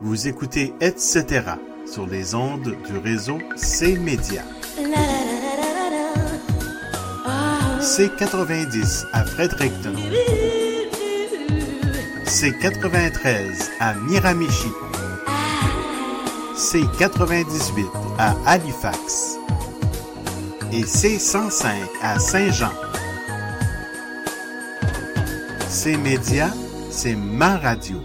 Vous écoutez Etc. sur les ondes du réseau C-Média. C90 à Fredericton. C93 à Miramichi. C98 à Halifax. Et C105 à Saint-Jean. C-Média, c'est ma radio.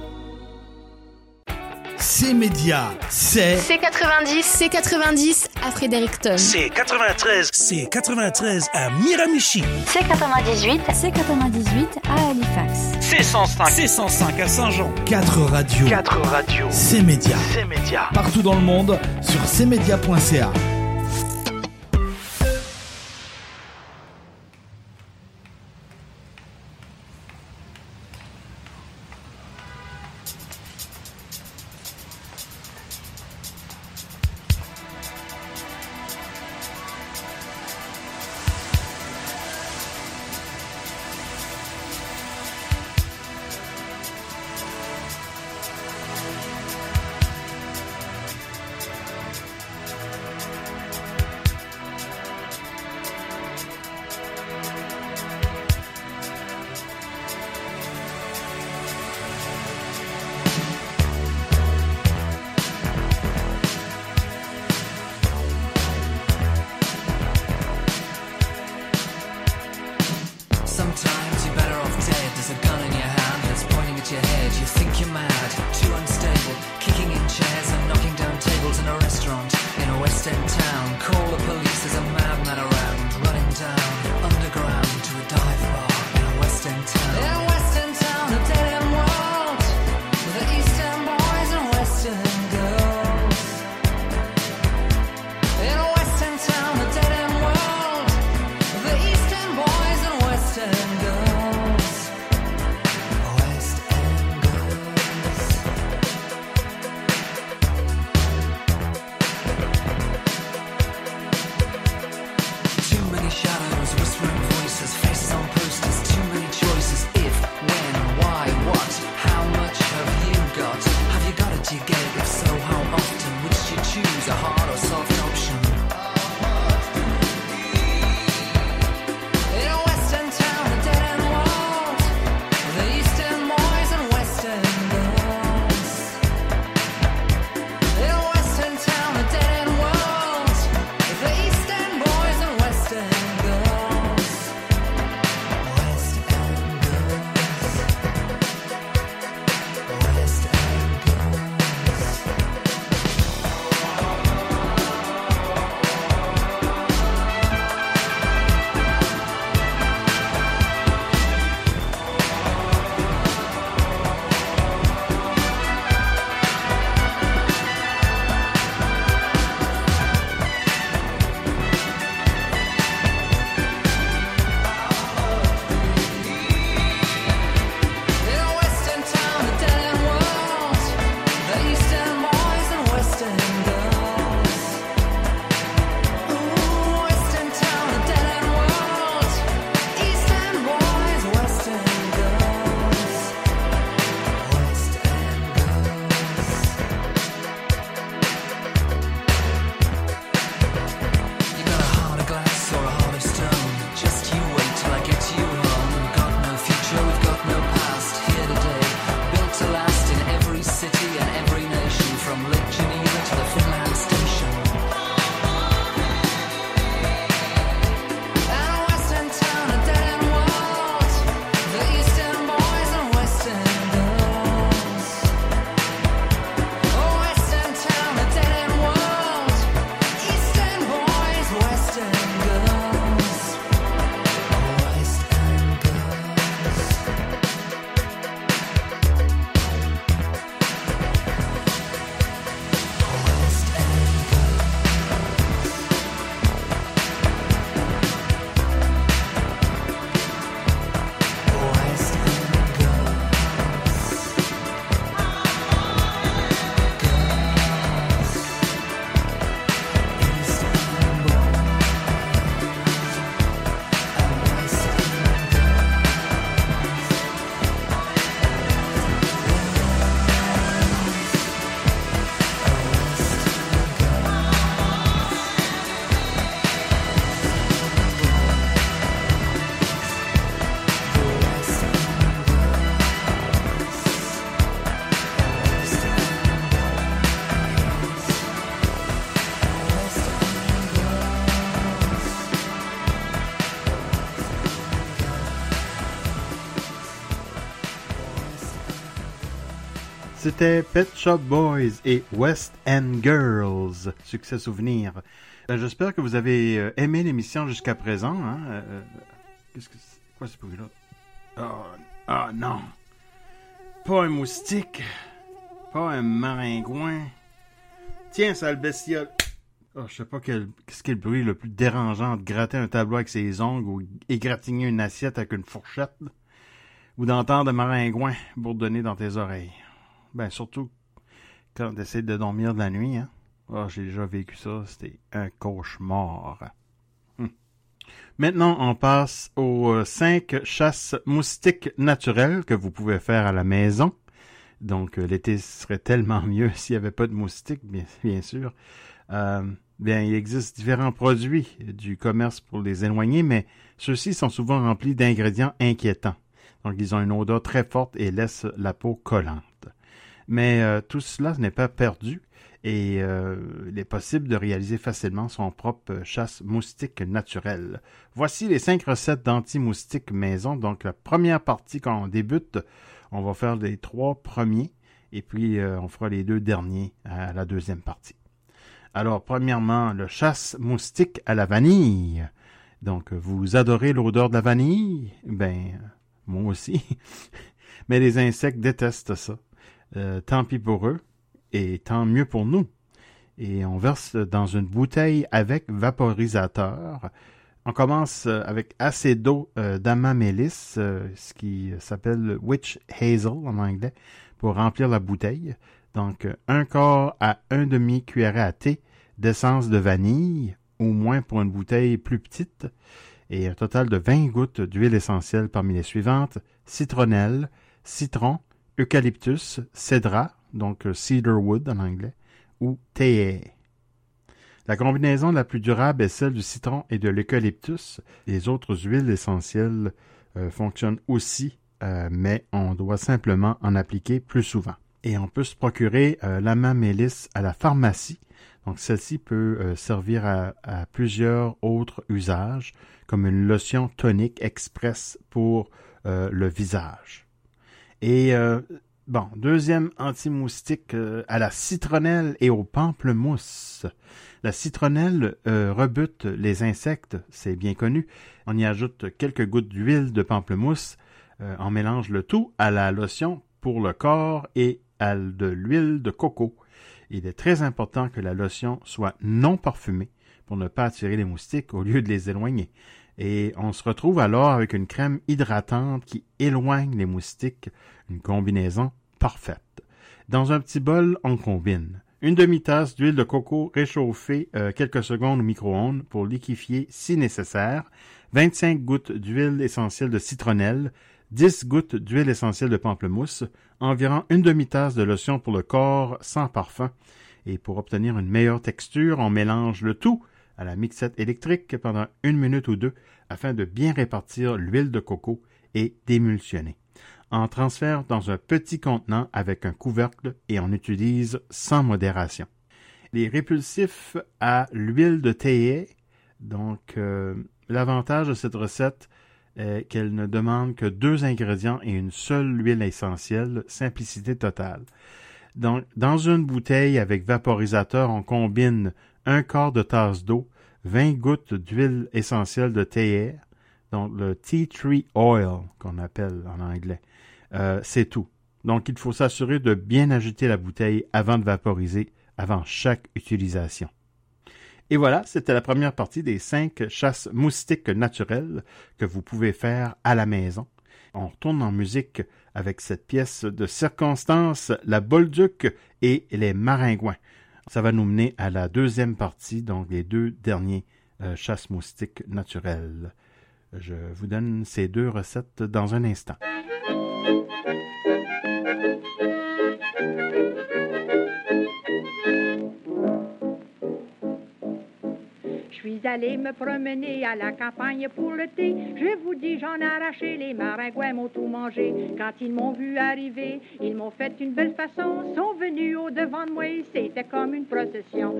C'est média, c'est C90, C90 à Fredericton. C93, C93 à Miramichi. C98, C98 à Halifax. C105, C105 à Saint-Jean. 4 radios. 4 radios. C'est média. C'est média. Partout dans le monde sur cmedia.ca. C'était Pet Shop Boys et West End Girls. Succès souvenir. Euh, J'espère que vous avez euh, aimé l'émission jusqu'à présent. Hein? Euh, euh, Qu'est-ce que? Quoi ce bruit-là? Oh, non! Pas un moustique! Pas un maringouin! Tiens, sale bestiole! Oh, je sais pas quel, qu'est-ce qui est le bruit le plus dérangeant de gratter un tableau avec ses ongles ou égratigner une assiette avec une fourchette ou d'entendre un maringouin bourdonner dans tes oreilles. Ben, surtout quand tu essaies de dormir de la nuit, hein. Oh, j'ai déjà vécu ça, c'était un cauchemar. Hum. Maintenant, on passe aux 5 chasses moustiques naturelles que vous pouvez faire à la maison. Donc, euh, l'été serait tellement mieux s'il n'y avait pas de moustiques, bien, bien sûr. Euh, bien, il existe différents produits du commerce pour les éloigner, mais ceux-ci sont souvent remplis d'ingrédients inquiétants. Donc, ils ont une odeur très forte et laissent la peau collante. Mais euh, tout cela n'est pas perdu et euh, il est possible de réaliser facilement son propre chasse moustique naturelle. Voici les cinq recettes d'anti-moustiques maison. Donc, la première partie, quand on débute, on va faire les trois premiers et puis euh, on fera les deux derniers à la deuxième partie. Alors, premièrement, le chasse moustique à la vanille. Donc, vous adorez l'odeur de la vanille? Ben, moi aussi. Mais les insectes détestent ça. Euh, tant pis pour eux et tant mieux pour nous. Et on verse dans une bouteille avec vaporisateur. On commence euh, avec assez d'eau d'amamélis, euh, ce qui s'appelle witch hazel en anglais, pour remplir la bouteille. Donc, un quart à un demi cuillerée à thé d'essence de vanille, au moins pour une bouteille plus petite, et un total de 20 gouttes d'huile essentielle parmi les suivantes citronnelle, citron, eucalyptus, cédra, donc euh, cedarwood en anglais, ou théier. La combinaison la plus durable est celle du citron et de l'eucalyptus. Les autres huiles essentielles euh, fonctionnent aussi, euh, mais on doit simplement en appliquer plus souvent. Et on peut se procurer euh, l'amamélis à la pharmacie. Donc celle-ci peut servir à, à plusieurs autres usages, comme une lotion tonique express pour le visage. Et euh, bon, deuxième anti-moustique euh, à la citronnelle et au pamplemousse. La citronnelle euh, rebute les insectes, c'est bien connu. On y ajoute quelques gouttes d'huile de pamplemousse. On mélange le tout à la lotion pour le corps et à de l'huile de coco. Il est très important que la lotion soit non parfumée pour ne pas attirer les moustiques au lieu de les éloigner. Et on se retrouve alors avec une crème hydratante qui éloigne les moustiques, une combinaison parfaite. Dans un petit bol, on combine une demi-tasse d'huile de coco réchauffée euh, quelques secondes au micro-ondes pour liquéfier si nécessaire, 25 gouttes d'huile essentielle de citronnelle, 10 gouttes d'huile essentielle de pamplemousse, environ une demi-tasse de lotion pour le corps sans parfum. Et pour obtenir une meilleure texture, on mélange le tout à la mixette électrique pendant une minute ou deux afin de bien répartir l'huile de coco et d'émulsionner. On transfère dans un petit contenant avec un couvercle et on utilise sans modération. Les répulsifs à l'huile de théier, donc euh, l'avantage de cette recette est qu'elle ne demande que deux ingrédients et une seule huile essentielle, simplicité totale. Donc, dans une bouteille avec vaporisateur, on combine un quart de tasse d'eau, 20 gouttes d'huile essentielle de théière, donc le tea tree oil qu'on appelle en anglais. Euh, c'est tout. Donc, il faut s'assurer de bien agiter la bouteille avant de vaporiser, avant chaque utilisation. Et voilà, c'était la première partie des cinq chasses moustiques naturelles que vous pouvez faire à la maison. On retourne en musique avec cette pièce de circonstance, la Bolduc et les Maringouins. Ça va nous mener à la deuxième partie, donc les deux derniers euh, chasses moustiques naturelles. Je vous donne ces deux recettes dans un instant. Je suis allé me promener à la campagne pour le thé. Je vous dis, j'en ai arraché, les maringouins m'ont tout mangé. Quand ils m'ont vu arriver, ils m'ont fait une belle façon. Sont venus au devant de moi, c'était comme une procession.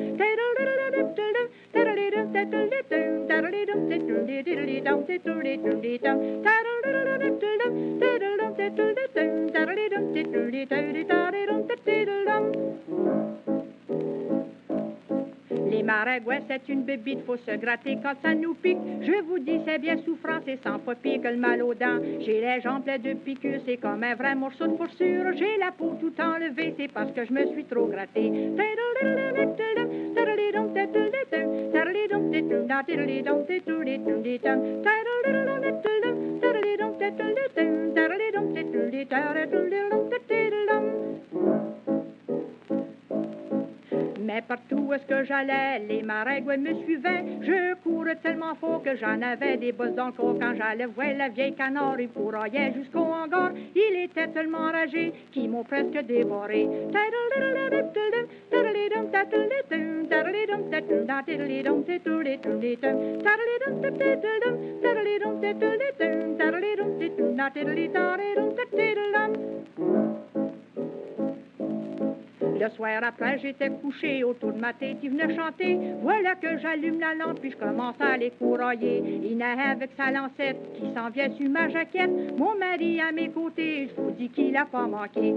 Les maringouins, c'est une bébite, faut se gratter quand ça nous pique. Je vous dis, c'est bien souffrant, c'est sans pire que le mal aux dents. J'ai les jambes pleines de piqûres, c'est comme un vrai morceau de fourrure. J'ai la peau tout enlevée, c'est parce que je me suis trop gratté. Mais partout où est-ce que j'allais, les maringouins me suivaient. Je courais tellement fort que j'en avais des bosses dans le. Quand j'allais voir la vieille canard, il fourroyait jusqu'au hangar. Il était tellement enragé qu'ils m'ont presque dévoré. Le soir après, j'étais couché autour de ma tête, il venait chanter. Voilà que j'allume la lampe, puis je commence à les courroyer. Il avec sa lancette qui s'en vient sur ma jaquette. Mon mari à mes côtés, je vous dis qu'il a pas manqué.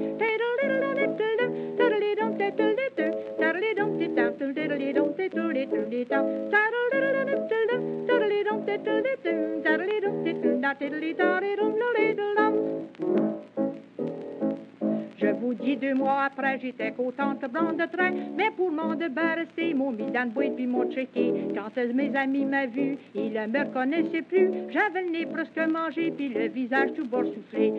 Je vous dis, deux mois après, j'étais contente blanc de train, mais pour m'en débarrasser, m'ont mis dans le boîte puis m'ont checké. Quand mes amis m'ont vu, ils ne me reconnaissaient plus. J'avais le presque mangé, puis le visage tout bord soufflé.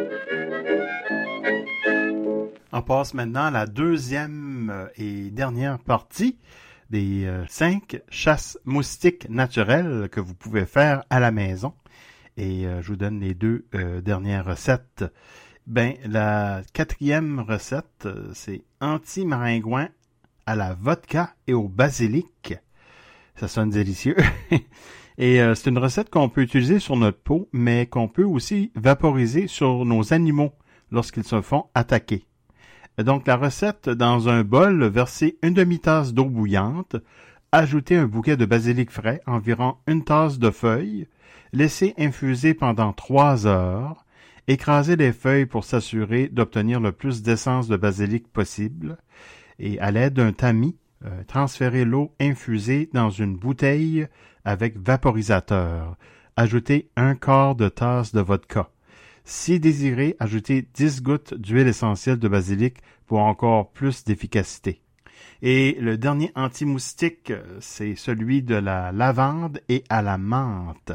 On passe maintenant à la deuxième euh, et dernière partie des euh, cinq chasses moustiques naturelles que vous pouvez faire à la maison. Et euh, je vous donne les deux dernières recettes. Ben, la quatrième recette, c'est anti-maringouin à la vodka et au basilic. Ça sonne délicieux. et c'est une recette qu'on peut utiliser sur notre peau, mais qu'on peut aussi vaporiser sur nos animaux lorsqu'ils se font attaquer. Donc la recette, dans un bol, versez une demi-tasse d'eau bouillante, ajoutez un bouquet de basilic frais, environ une tasse de feuilles, laissez infuser pendant trois heures, écrasez les feuilles pour s'assurer d'obtenir le plus d'essence de basilic possible, et à l'aide d'un tamis, euh, transférez l'eau infusée dans une bouteille avec vaporisateur. Ajoutez un quart de tasse de vodka. Si désiré, ajoutez 10 gouttes d'huile essentielle de basilic pour encore plus d'efficacité. Et le dernier anti-moustique, c'est celui de la lavande et à la menthe.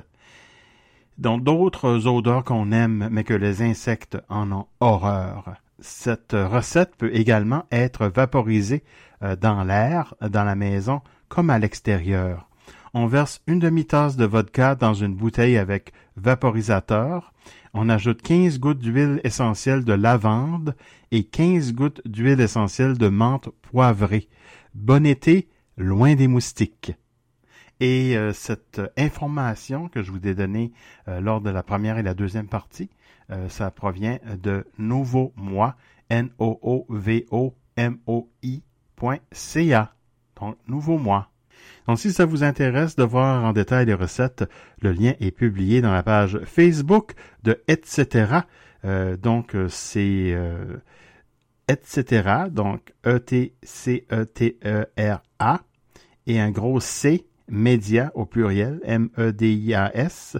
Dans d'autres odeurs qu'on aime, mais que les insectes en ont horreur. Cette recette peut également être vaporisée euh, dans l'air, dans la maison, comme à l'extérieur. On verse une demi-tasse de vodka dans une bouteille avec vaporisateur. On ajoute 15 gouttes d'huile essentielle de lavande et 15 gouttes d'huile essentielle de menthe poivrée. Bon été, loin des moustiques. Et euh, cette information que je vous ai donnée euh, lors de la première et la deuxième partie, euh, ça provient de Nouveau Moi, N-O-O-V-O-M-O-I.ca. Donc, Nouveau Moi. Donc, si ça vous intéresse de voir en détail les recettes, le lien est publié dans la page Facebook de Etc. Euh, donc, euh, c'est euh, Etc. Donc, E-T-C-E-T-E-R-A et un gros C, Média au pluriel, M-E-D-I-A-S.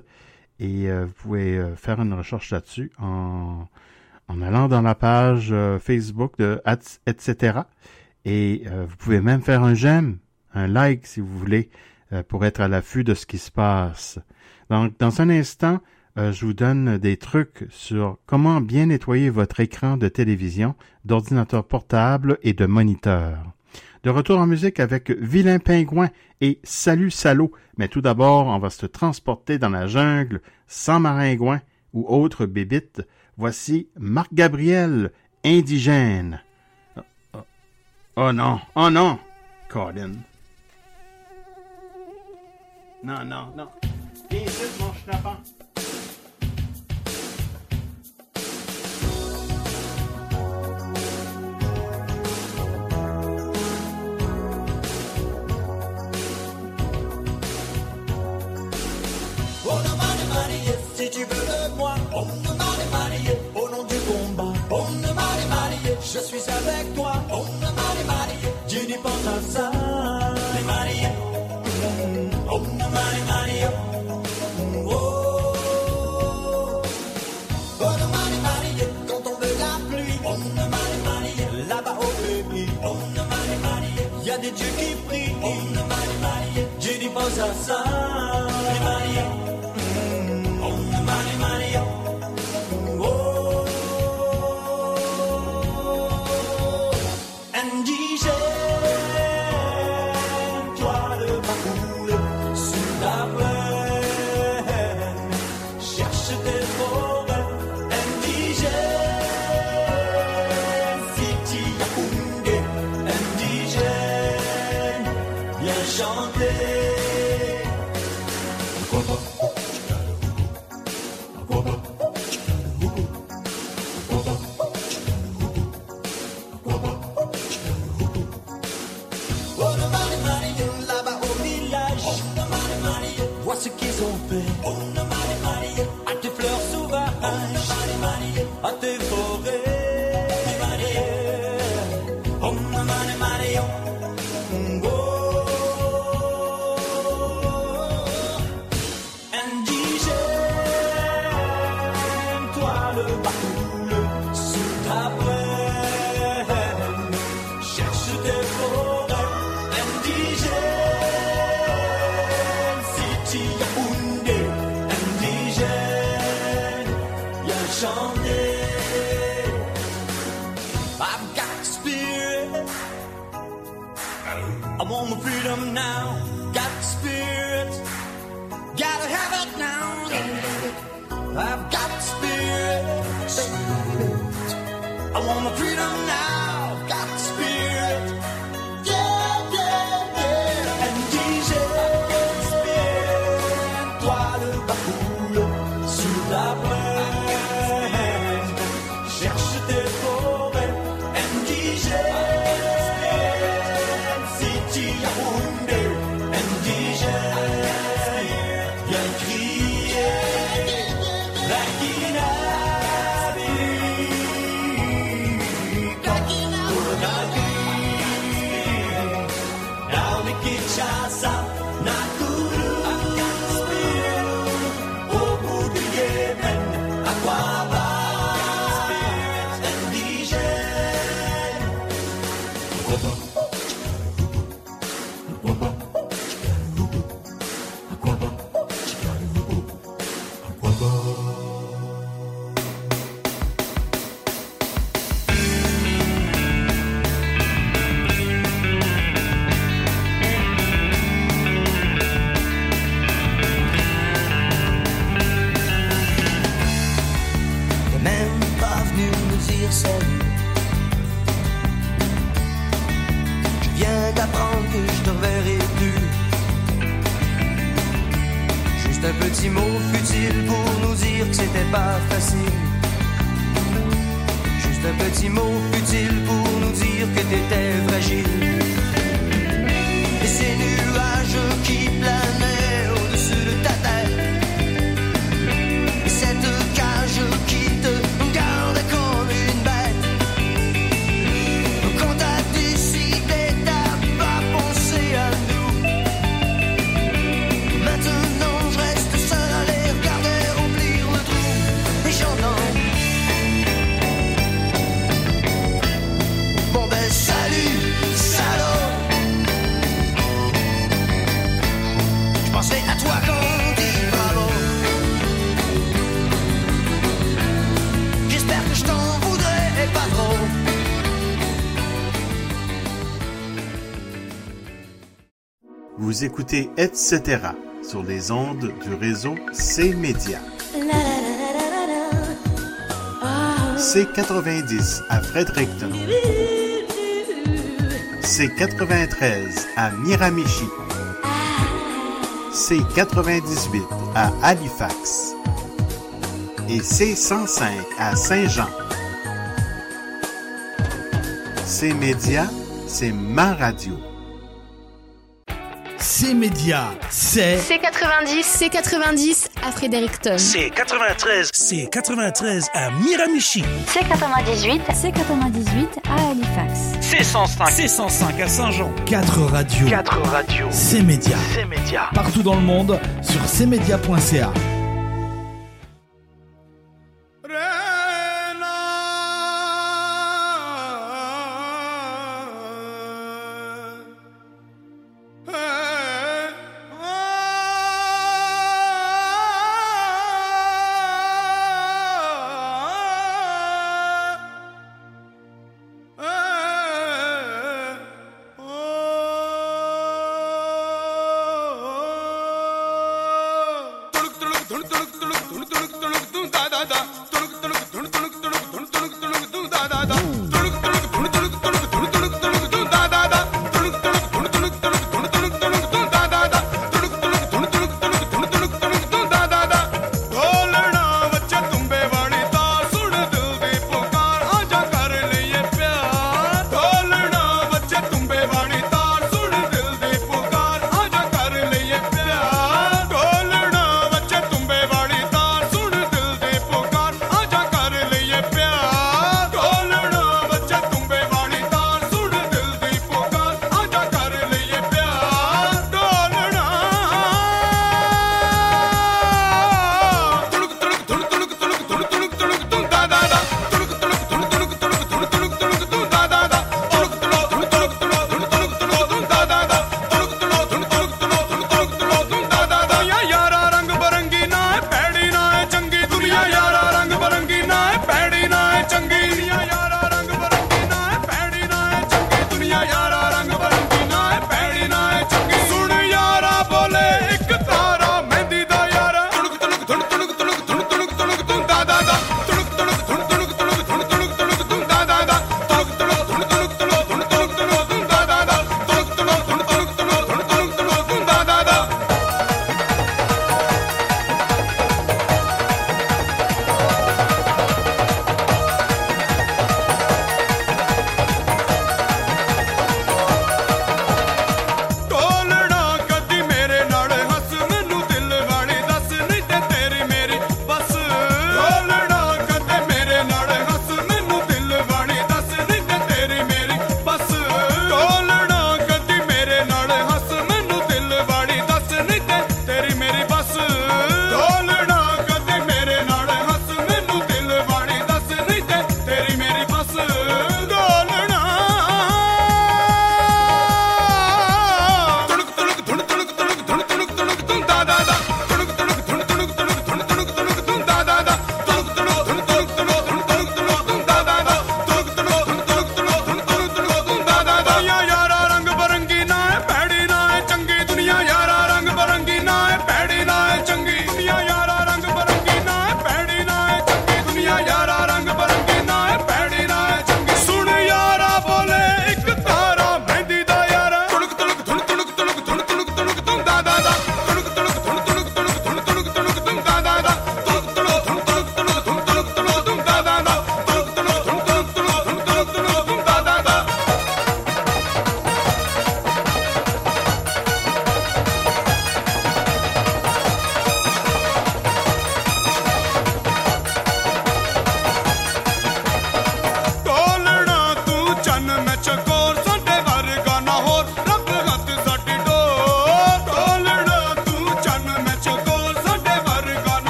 Et vous pouvez faire une recherche là-dessus en, allant dans la page Facebook de Etc. Et vous pouvez même faire un j'aime, un like si vous voulez, euh, pour être à l'affût de ce qui se passe. Donc, dans un instant, euh, je vous donne des trucs sur comment bien nettoyer votre écran de télévision, d'ordinateur portable et de moniteur. De retour en musique avec Vilain Pingouin et Salut Salaud. Mais tout d'abord, on va se transporter dans la jungle sans maringouin ou autre bébite. Voici Marc Gabriel, indigène. Oh, oh. Oh non, oh non, Colin. Non, non, non. Viens ici, mon schnappant. Si tu veux de moi, on ne m'a marié au nom du combat. On ne m'a marié, je suis avec toi. On ne m'a marié, tu n'y penses à ça. Dieu qui prie. Oh, le maille, maille, Dieu n'y pense à ça. Maille. Vous écoutez Etc. sur les ondes du réseau C-Média. C90 à Fredericton. C93 à Miramichi. C98 à Halifax. Et C105 à Saint-Jean. C-Média, c'est ma radio. C-Média, c'est C90, C90 à Fredericton, C93, C93 à Miramichi, C98, C98 à Halifax, C105, C105 à Saint-Jean, 4 radios, 4 radios, c'est Média, c'est Média. partout dans le monde sur cmedia.ca.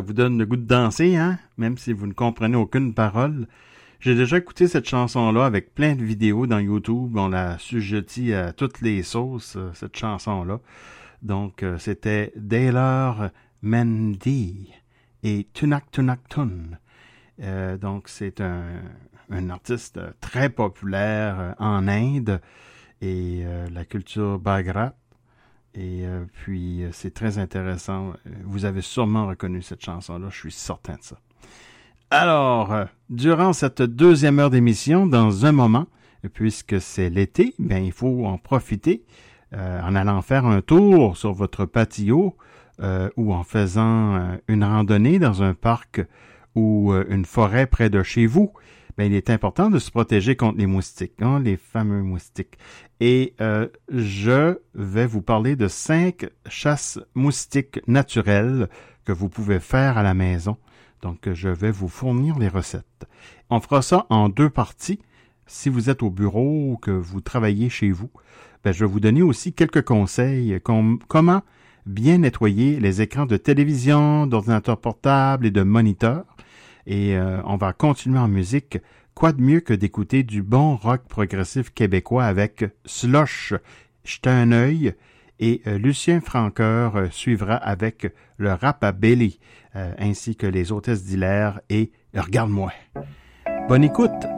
vous donne le goût de danser, hein? Même si vous ne comprenez aucune parole. J'ai déjà écouté cette chanson-là avec plein de vidéos dans YouTube. On l'a sujetit à toutes les sauces, euh, cette chanson-là. Donc, euh, c'était Daylor Mendy et Tunak Tunak Tun. Euh, donc, c'est un, artiste très populaire en Inde et la culture Bagrat. Et euh, puis, euh, c'est très intéressant. Vous avez sûrement reconnu cette chanson-là, je suis certain de ça. Alors, euh, durant cette deuxième heure d'émission, dans un moment, puisque c'est l'été, bien, il faut en profiter euh, en allant faire un tour sur votre patio euh, ou en faisant euh, une randonnée dans un parc ou euh, une forêt près de chez vous. Bien, il est important de se protéger contre les moustiques, hein, les fameux moustiques. Et euh, je vais vous parler de cinq chasses moustiques naturelles que vous pouvez faire à la maison. Donc, je vais vous fournir les recettes. On fera ça en deux parties. Si vous êtes au bureau ou que vous travaillez chez vous, ben, je vais vous donner aussi quelques conseils comme comment bien nettoyer les écrans de télévision, d'ordinateur portable et de moniteur. Et euh, on va continuer en musique. Quoi de mieux que d'écouter du bon rock progressif québécois avec Slush, Jetez un œil, et euh, Lucien Franqueur euh, suivra avec le rap à Belly, ainsi que les hôtesses d'Hilaire et Regarde-moi. Bonne écoute!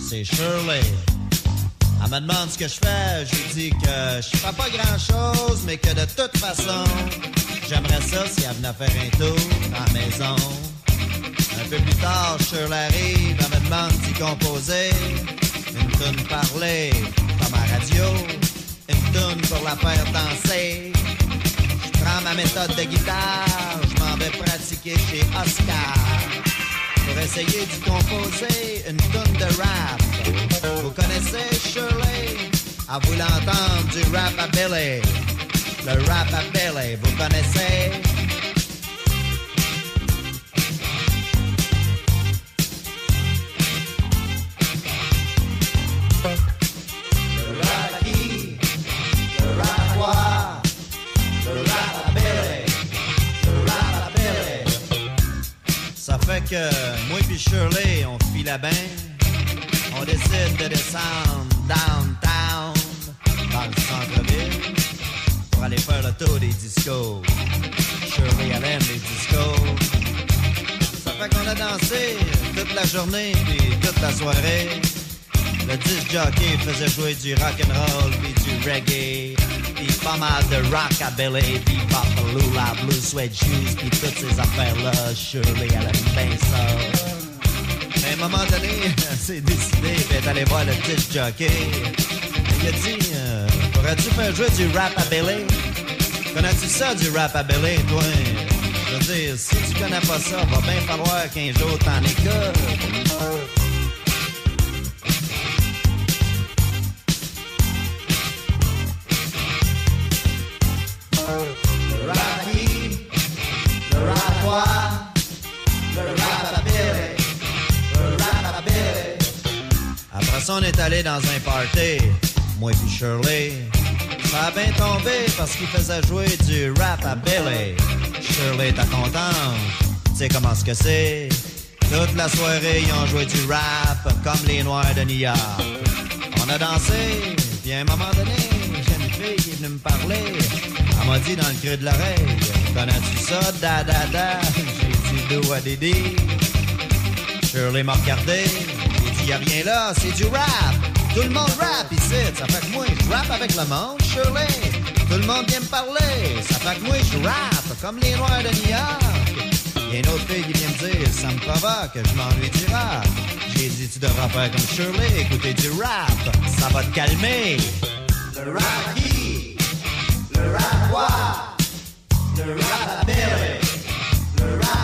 C'est Shirley. Elle me demande ce que je fais, je lui dis que je fais pas grand chose, mais que de toute façon, j'aimerais ça si elle venait faire un tour dans la maison. Un peu plus tard, Shirley arrive, elle me demande d'y composer. Une tune parler, comme à radio. Une tune pour la faire danser. Je prends ma méthode de guitare, je m'en vais pratiquer chez Oscar. Pour essayer d'y composer une tune de rap. Vous connaissez Shirley? À vous l'entendre du rap à Billy. Le rap à Billy, vous connaissez? Puis Shirley, on file à bain. On décide de descendre downtown, dans le centre-ville, pour aller faire le tour des discos. Shirley, elle aime les discos. Ça fait qu'on a dansé toute la journée puis toute la soirée. Le disc jockey faisait jouer du rock and roll puis du reggae, puis pas mal de rockabilly, puis Bapalula, Blue Sweat Shoes, puis toutes ces affaires-là. Shirley, elle aime bien ça. Un moment donné, décidée d'être allée voir le disc jockey. Il a dit, euh, pourrais-tu faire jouer du rap à Billy? Connais-tu ça, du rap à Billy, toi? Je veux dire, si tu connais pas ça, va bien falloir qu'un jour t'en écoutes. On est allé dans un party, moi puis Shirley. Ça a bien tombé parce qu'il faisait jouer du rap à Billy. Shirley était contente, tu sais comment ce que c'est? Toute la soirée, ils ont joué du rap comme les Noirs de New York. On a dansé, puis à un moment donné, j'ai une fille qui est venue me parler. Elle m'a dit dans le creux de l'oreille, connais-tu ça, da da da? J'ai dit do a didi? Shirley m'a regardé, y'a rien là, c'est du rap. Tout le monde rap ici, ça fait que moi je rappe avec le monde, Shirley. Tout le monde vient me parler, ça fait que moi je rappe comme les Noirs de New York. Y a une autre fille qui vient me dire, ça me provoque, je m'ennuie du rap. J'ai dit, tu devras faire comme Shirley, écouter du rap, ça va te calmer. Le rap qui? Le rap quoi? Le rap à. Le rap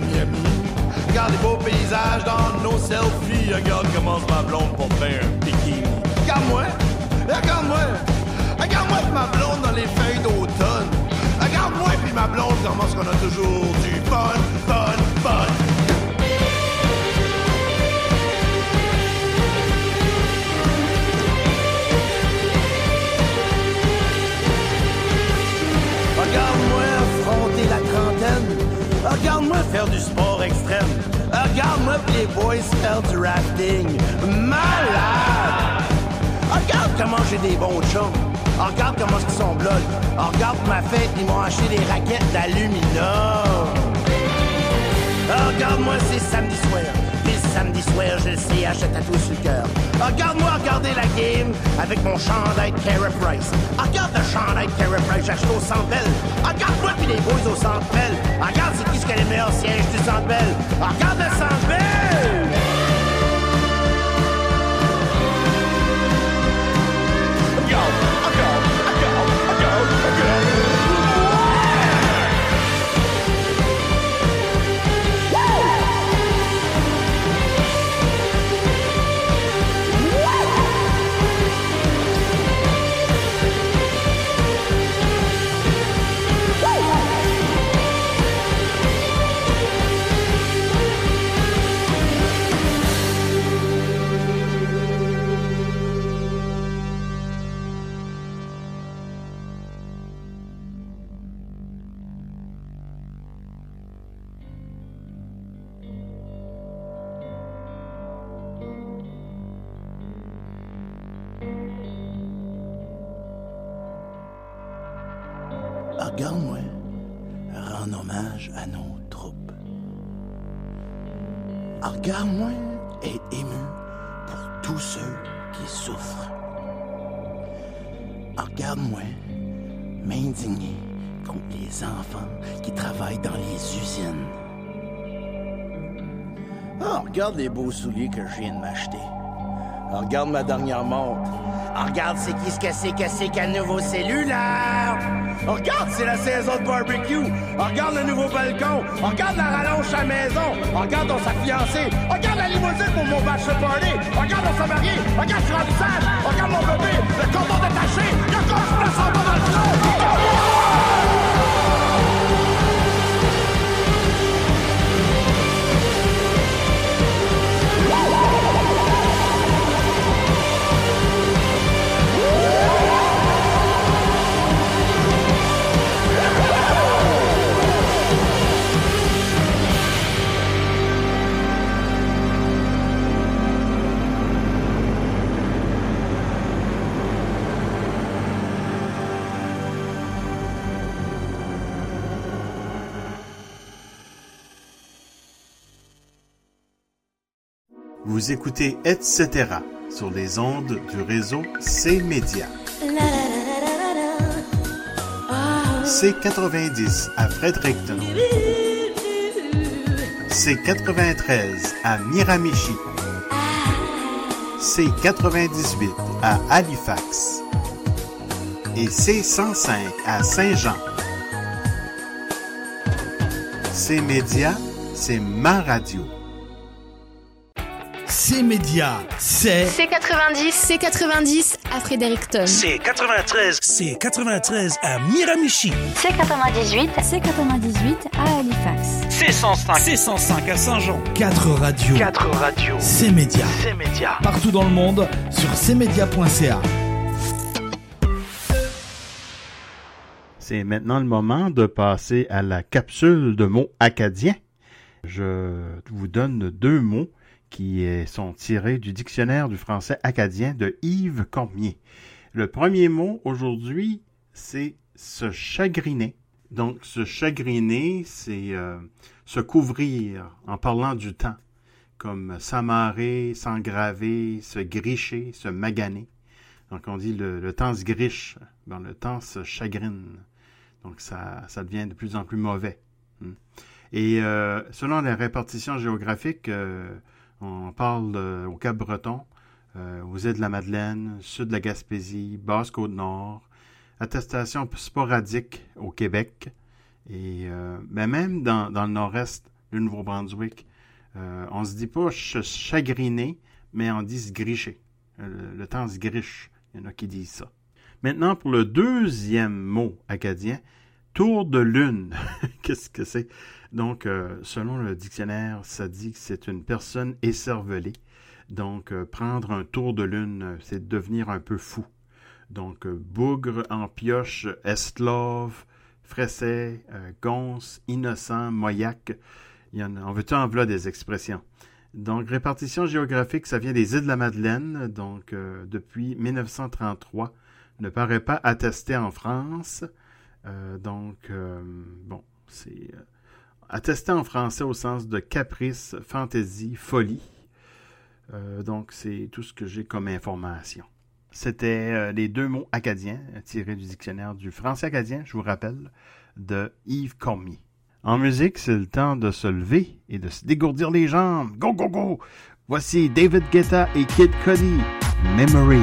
Miami. Regarde les beaux paysages dans nos selfies. Regarde comment ma blonde pour faire un bikini. Regarde-moi! Regarde-moi! Regarde-moi ma blonde dans les feuilles d'automne. Regarde-moi puis ma blonde comment est-ce qu'on a toujours du fun, fun, fun. faire du sport extrême. Regarde-moi les boys faire du rafting. Malade! Regarde comment j'ai des bons chums. Regarde comment ils sont blogs. Regarde ma fête, ils m'ont acheté des raquettes d'aluminium. Regarde-moi ces samedis soirs. Samedi soir, je le sais, achète à tout sur le cœur. Regarde-moi regarder la game avec mon chandail Carey Price. Regarde le chandail Carey Price, j'achète au Centre regarde-moi puis les boys au Centre Bell. Regarde c'est qui ce qui a les meilleurs sièges du Centre regarde le Centre! Regarde-moi être ému pour tous ceux qui souffrent. Regarde-moi m'indigner contre les enfants qui travaillent dans les usines. Ah, regarde les beaux souliers que je viens de m'acheter. Regarde ma dernière montre. Regarde c'est qui ce que c'est que c'est qu'un nouveau cellulaire. Ah, Regarde, c'est la saison de barbecue. Ah, Regarde le nouveau balcon. Ah, Regarde la rallonge à la maison. Regarde on s'est fiancé. Regarde la limousine pour mon bachelor party. Regarde on s'est marié. Regarde je suis. Ah, Regarde mon bébé. Le cordon détaché. Il y a encore du place en bas dans le flot. Vous écoutez Etc. sur les ondes du réseau C-Média. C90 à Fredericton. C93 à Miramichi. C98 à Halifax. Et C105 à Saint-Jean. C-Média, c'est ma radio. C'est média, c'est C90, C90 à Fredericton. C'est 93, c'est 93 à Miramichi. C98, C98 à Halifax. C'est 105, c'est 105 à Saint-Jean. 4 radios. 4 radios. C'est média. C'est média. Partout dans le monde sur cmedia.ca. C'est maintenant le moment de passer à la capsule de mots acadiens. Je vous donne deux mots qui sont tirés du dictionnaire du français acadien de Yves Cormier. Le premier mot aujourd'hui, c'est se chagriner. Donc, se chagriner, c'est euh, se couvrir en parlant du temps, comme s'amarrer, s'engraver, se gricher, se maganer. Donc, on dit le, temps se griche, ben, le temps se chagrine. Donc, ça, ça devient de plus en plus mauvais. Hmm. Et euh, selon la répartition géographique, euh, on parle euh, au Cap-Breton, euh, aux îles de la Madeleine, sud de la Gaspésie, Basse-Côte-Nord, attestation sporadique au Québec, et euh, même dans, le nord-est du Nouveau-Brunswick, euh, on se dit pas se chagriner, mais on dit se gricher. Euh, Le, le temps se griche. Il y en a qui disent ça. Maintenant, pour le deuxième mot acadien, tour de lune. Qu'est-ce que c'est? Donc, euh, selon le dictionnaire, ça dit que c'est une personne écervelée. Donc, euh, prendre un tour de lune, euh, c'est devenir un peu fou. Donc, bougre, en pioche, esclave, fresset, gonce, innocent, moyac. Il y en on veut en voilà des expressions? Donc, répartition géographique, ça vient des îles de la Madeleine. Donc, depuis 1933, ne paraît pas attesté en France. Donc, bon, c'est attesté en français au sens de caprice, fantaisie, folie. Euh, donc, c'est tout ce que j'ai comme information. C'était euh, les deux mots acadiens tirés du dictionnaire du français acadien, je vous rappelle, de Yves Cormier. En musique, c'est le temps de se lever et de se dégourdir les jambes. Go, go, go! Voici David Guetta et Kid Cudi, Memory.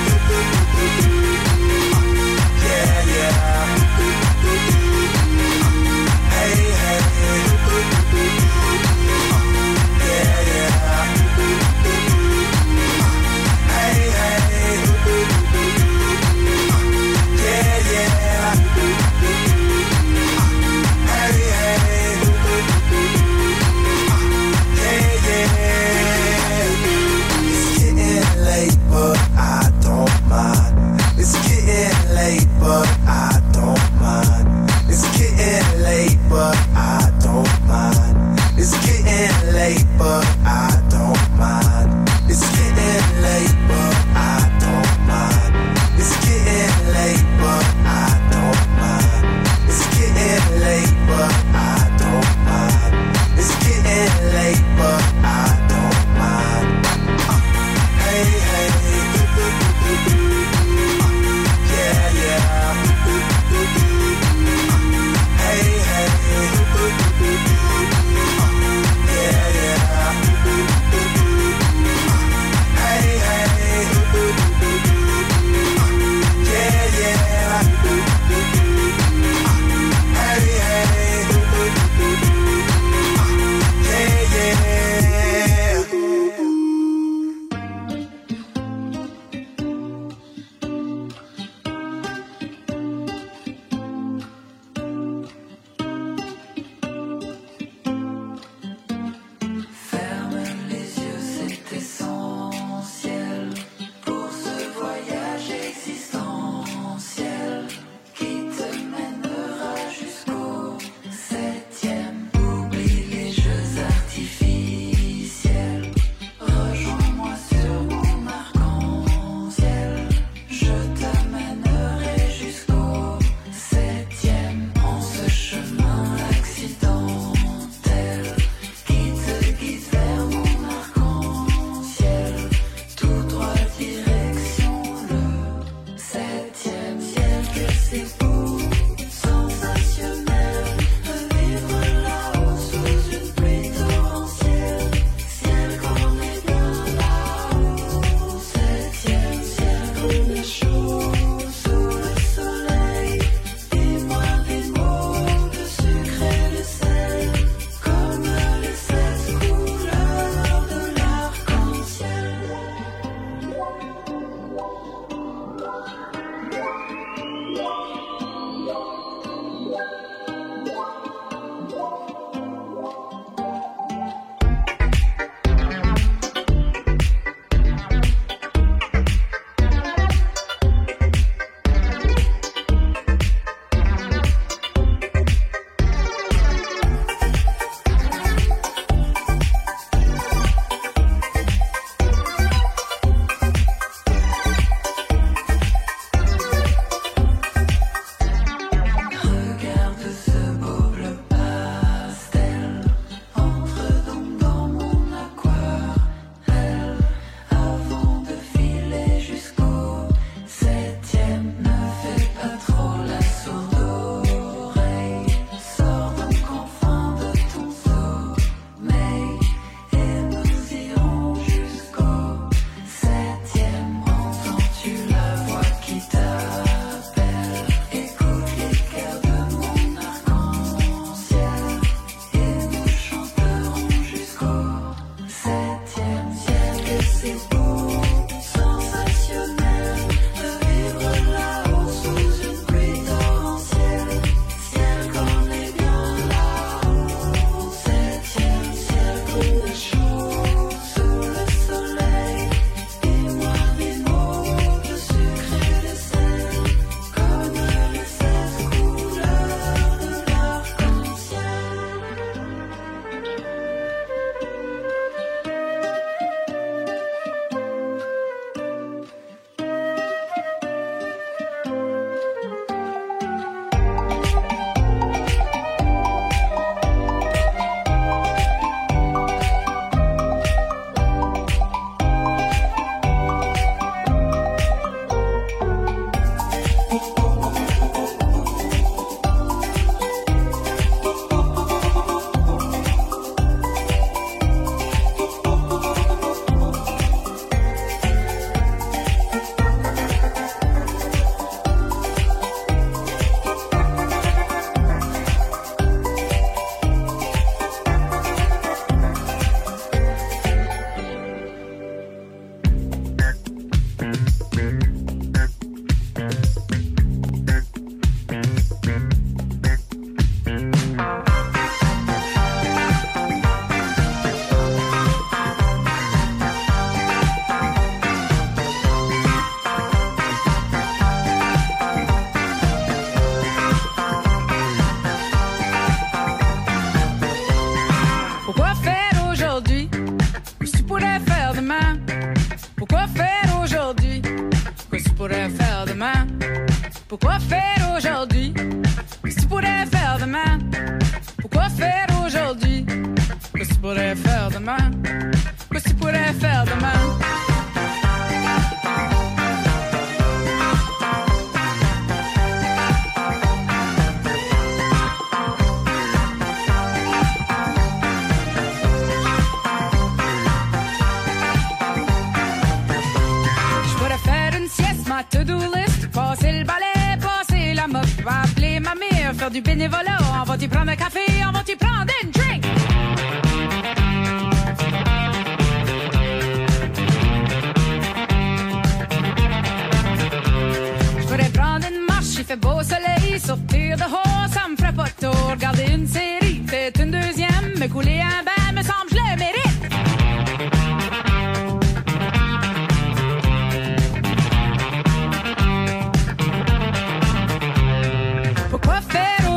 yeah, yeah.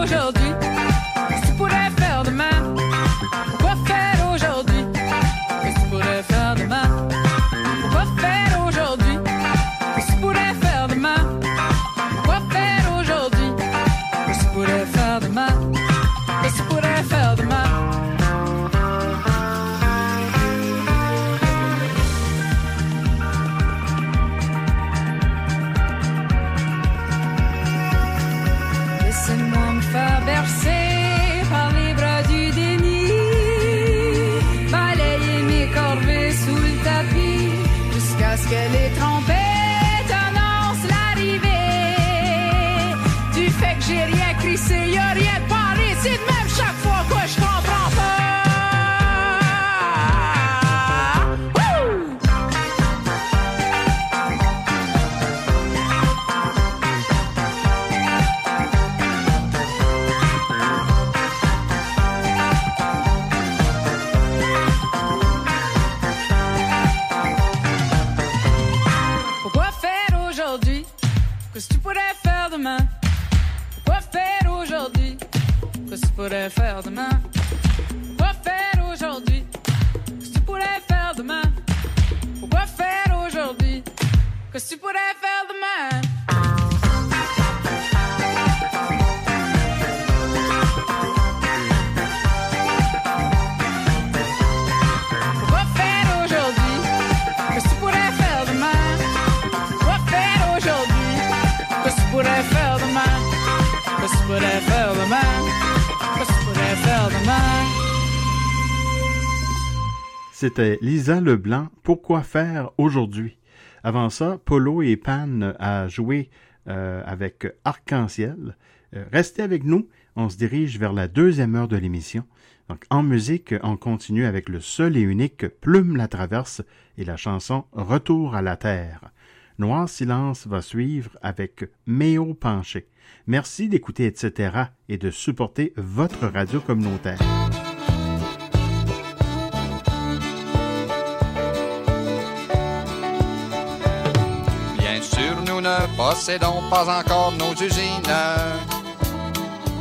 Faire C'était Lisa Leblanc, Pourquoi faire aujourd'hui? Avant ça, Polo et Pan a joué euh, avec Arc-en-Ciel. Euh, restez avec nous, on se dirige vers la deuxième heure de l'émission. Donc, en musique, on continue avec le seul et unique Plume la traverse et la chanson Retour à la terre. Noir Silence va suivre avec Méo Penché. Merci d'écouter, etc. et de supporter votre radio communautaire. Ne possédons pas encore nos usines.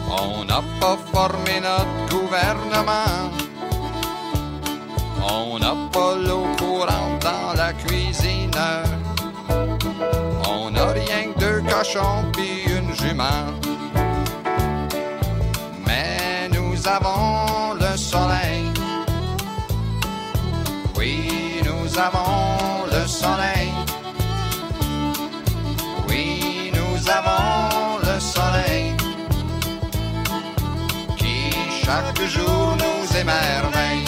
On n'a pas formé notre gouvernement. On n'a pas l'eau courante dans la cuisine. On n'a rien que deux cochons puis une jument. Mais nous avons chaque jour nous émerveille.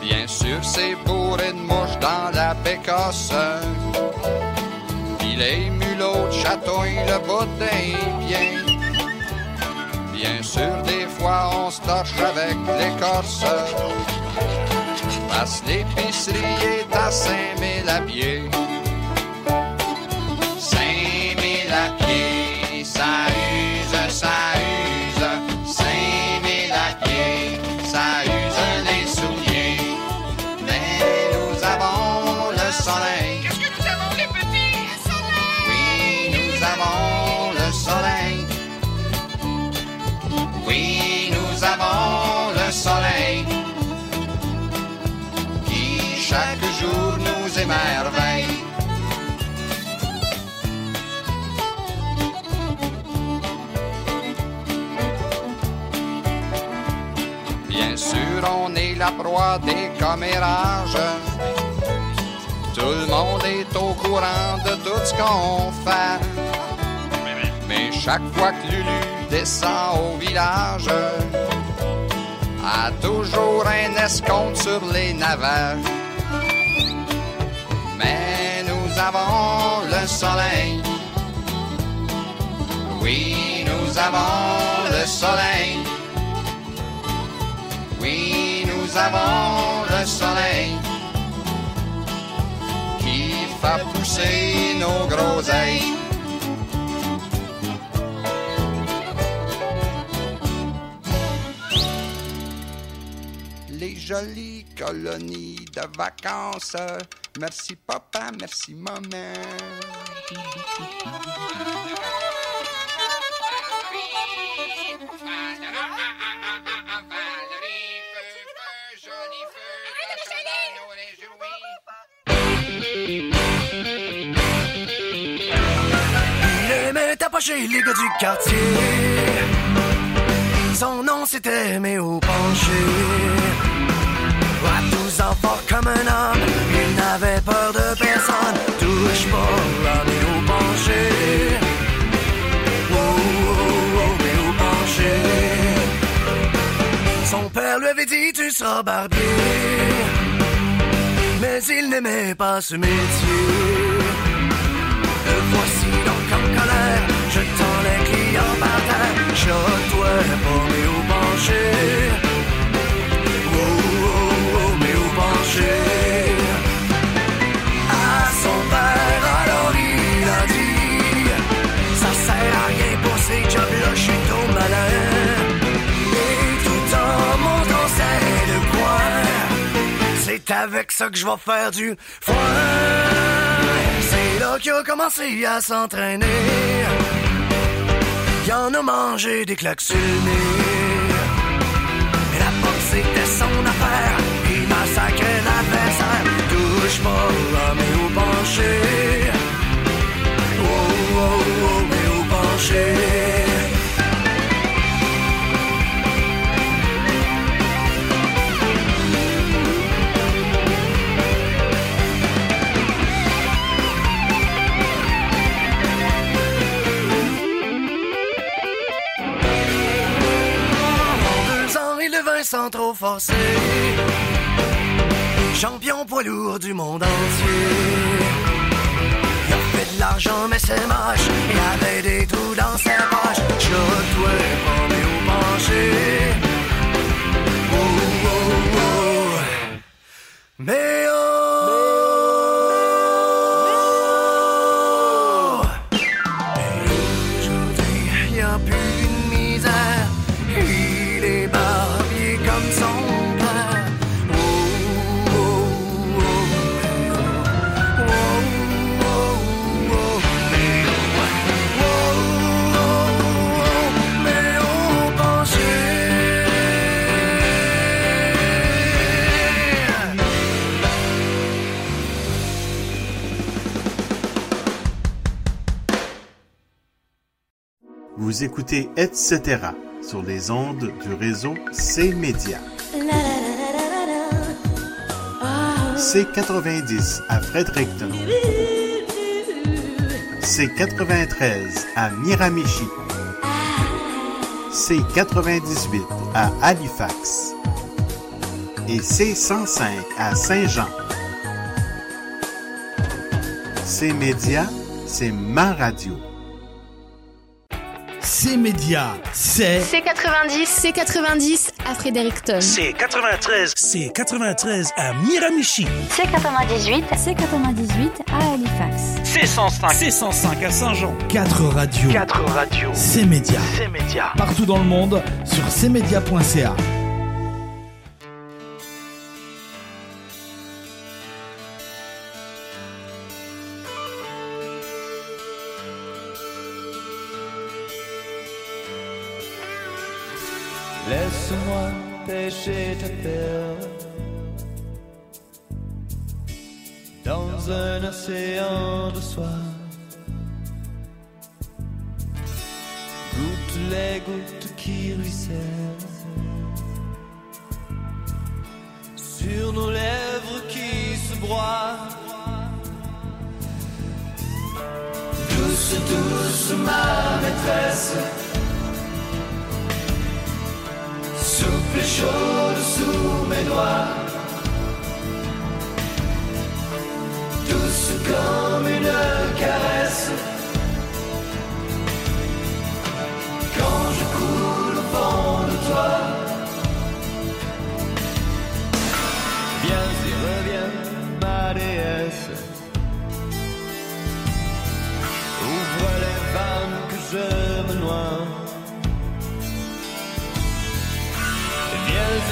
Bien sûr, c'est bourré de mouches dans la pécasse. Puis les mulots chatouillent le bout pieds. Bien sûr, des fois on se torche avec l'écorce. L'épicerie est à 5000 à pied. 5000 à pied, ça use, ça use. Proie des commérages. Tout le monde est au courant de tout ce qu'on fait. Mais chaque fois que Lulu descend au village, a toujours un escompte sur les navets. Mais nous avons le soleil. Oui, nous avons le soleil. Oui, nous avons le soleil qui fait pousser nos groseilles. Les jolies colonies de vacances. Merci papa, merci maman. Les gars du quartier. Son nom c'était Méo Penché. À tous en fort comme un homme, il n'avait peur de personne. Touche pas à Méo Penché. Oh, oh, oh, Méo Penché. Son père lui avait dit tu seras barbier. Mais il n'aimait pas ce métier. Le voici donc par terre. Shot-toi pas, au penché. Oh, oh, oh, mais au penché. À son père, alors il a dit Ça sert à rien pour ces jobs-là, je suis trop malin. Et tout en montant ses deux coins, c'est avec ça que je vais faire du foin. C'est là qu'il a commencé à s'entraîner. Il en a mangé des claques sur le la porte c'était son affaire. Il massacrait l'adversaire. Touche pas à mes hauts penchés. Oh, oh, oh, mes hauts penchés. Sans trop forcer. Champion poids lourd du monde entier. Il a fait de l'argent, mais c'est moche. Il avait des trous dans ses poches. Shot-toi pas, mais au penché. Oh, oh, oh. Mais oh. Écoutez Etc. sur les ondes du réseau C-Média. C90 à Fredericton. C93 à Miramichi. C98 à Halifax. Et C105 à Saint-Jean. C-Média, c'est ma radio. C Média, c'est C90, C90 à Fredericton. C'est 93. C'est 93 à Miramichi. C98, C98 à Halifax. C'est 105. C'est 105 à Saint-Jean. 4 radios. 4 radios. C Média. C'est média. Partout dans le monde sur cmedia.ca. Laisse-moi pêcher ta perle dans un océan de soie. Goûte les gouttes qui ruissellent sur nos lèvres qui se broient. Douce, douce, ma maîtresse. Souple et chaude sous mes doigts. Douce comme une caresse.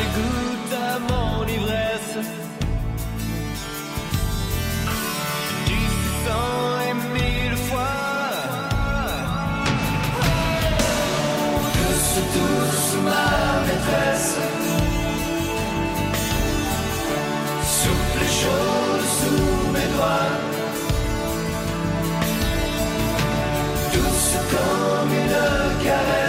Goûte à mon ivresse. Tu sens et mille fois. Douce, douce, ma maîtresse. Souple et chaude sous mes doigts. Douce comme une caresse.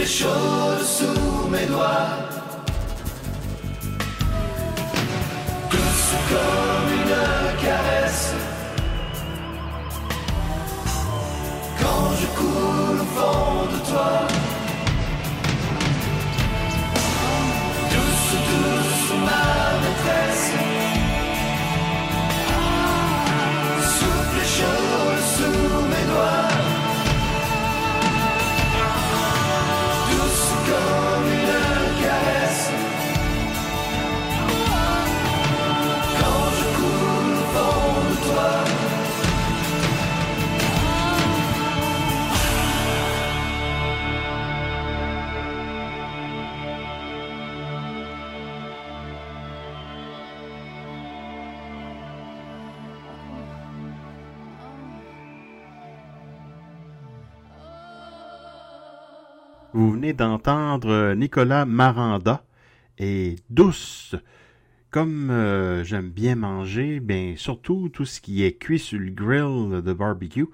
Et chaude sous mes doigts. Douce comme une caresse. D'entendre Nicolas Maranda et Douce. Comme euh, j'aime bien manger, ben surtout tout ce qui est cuit sur le grill de barbecue,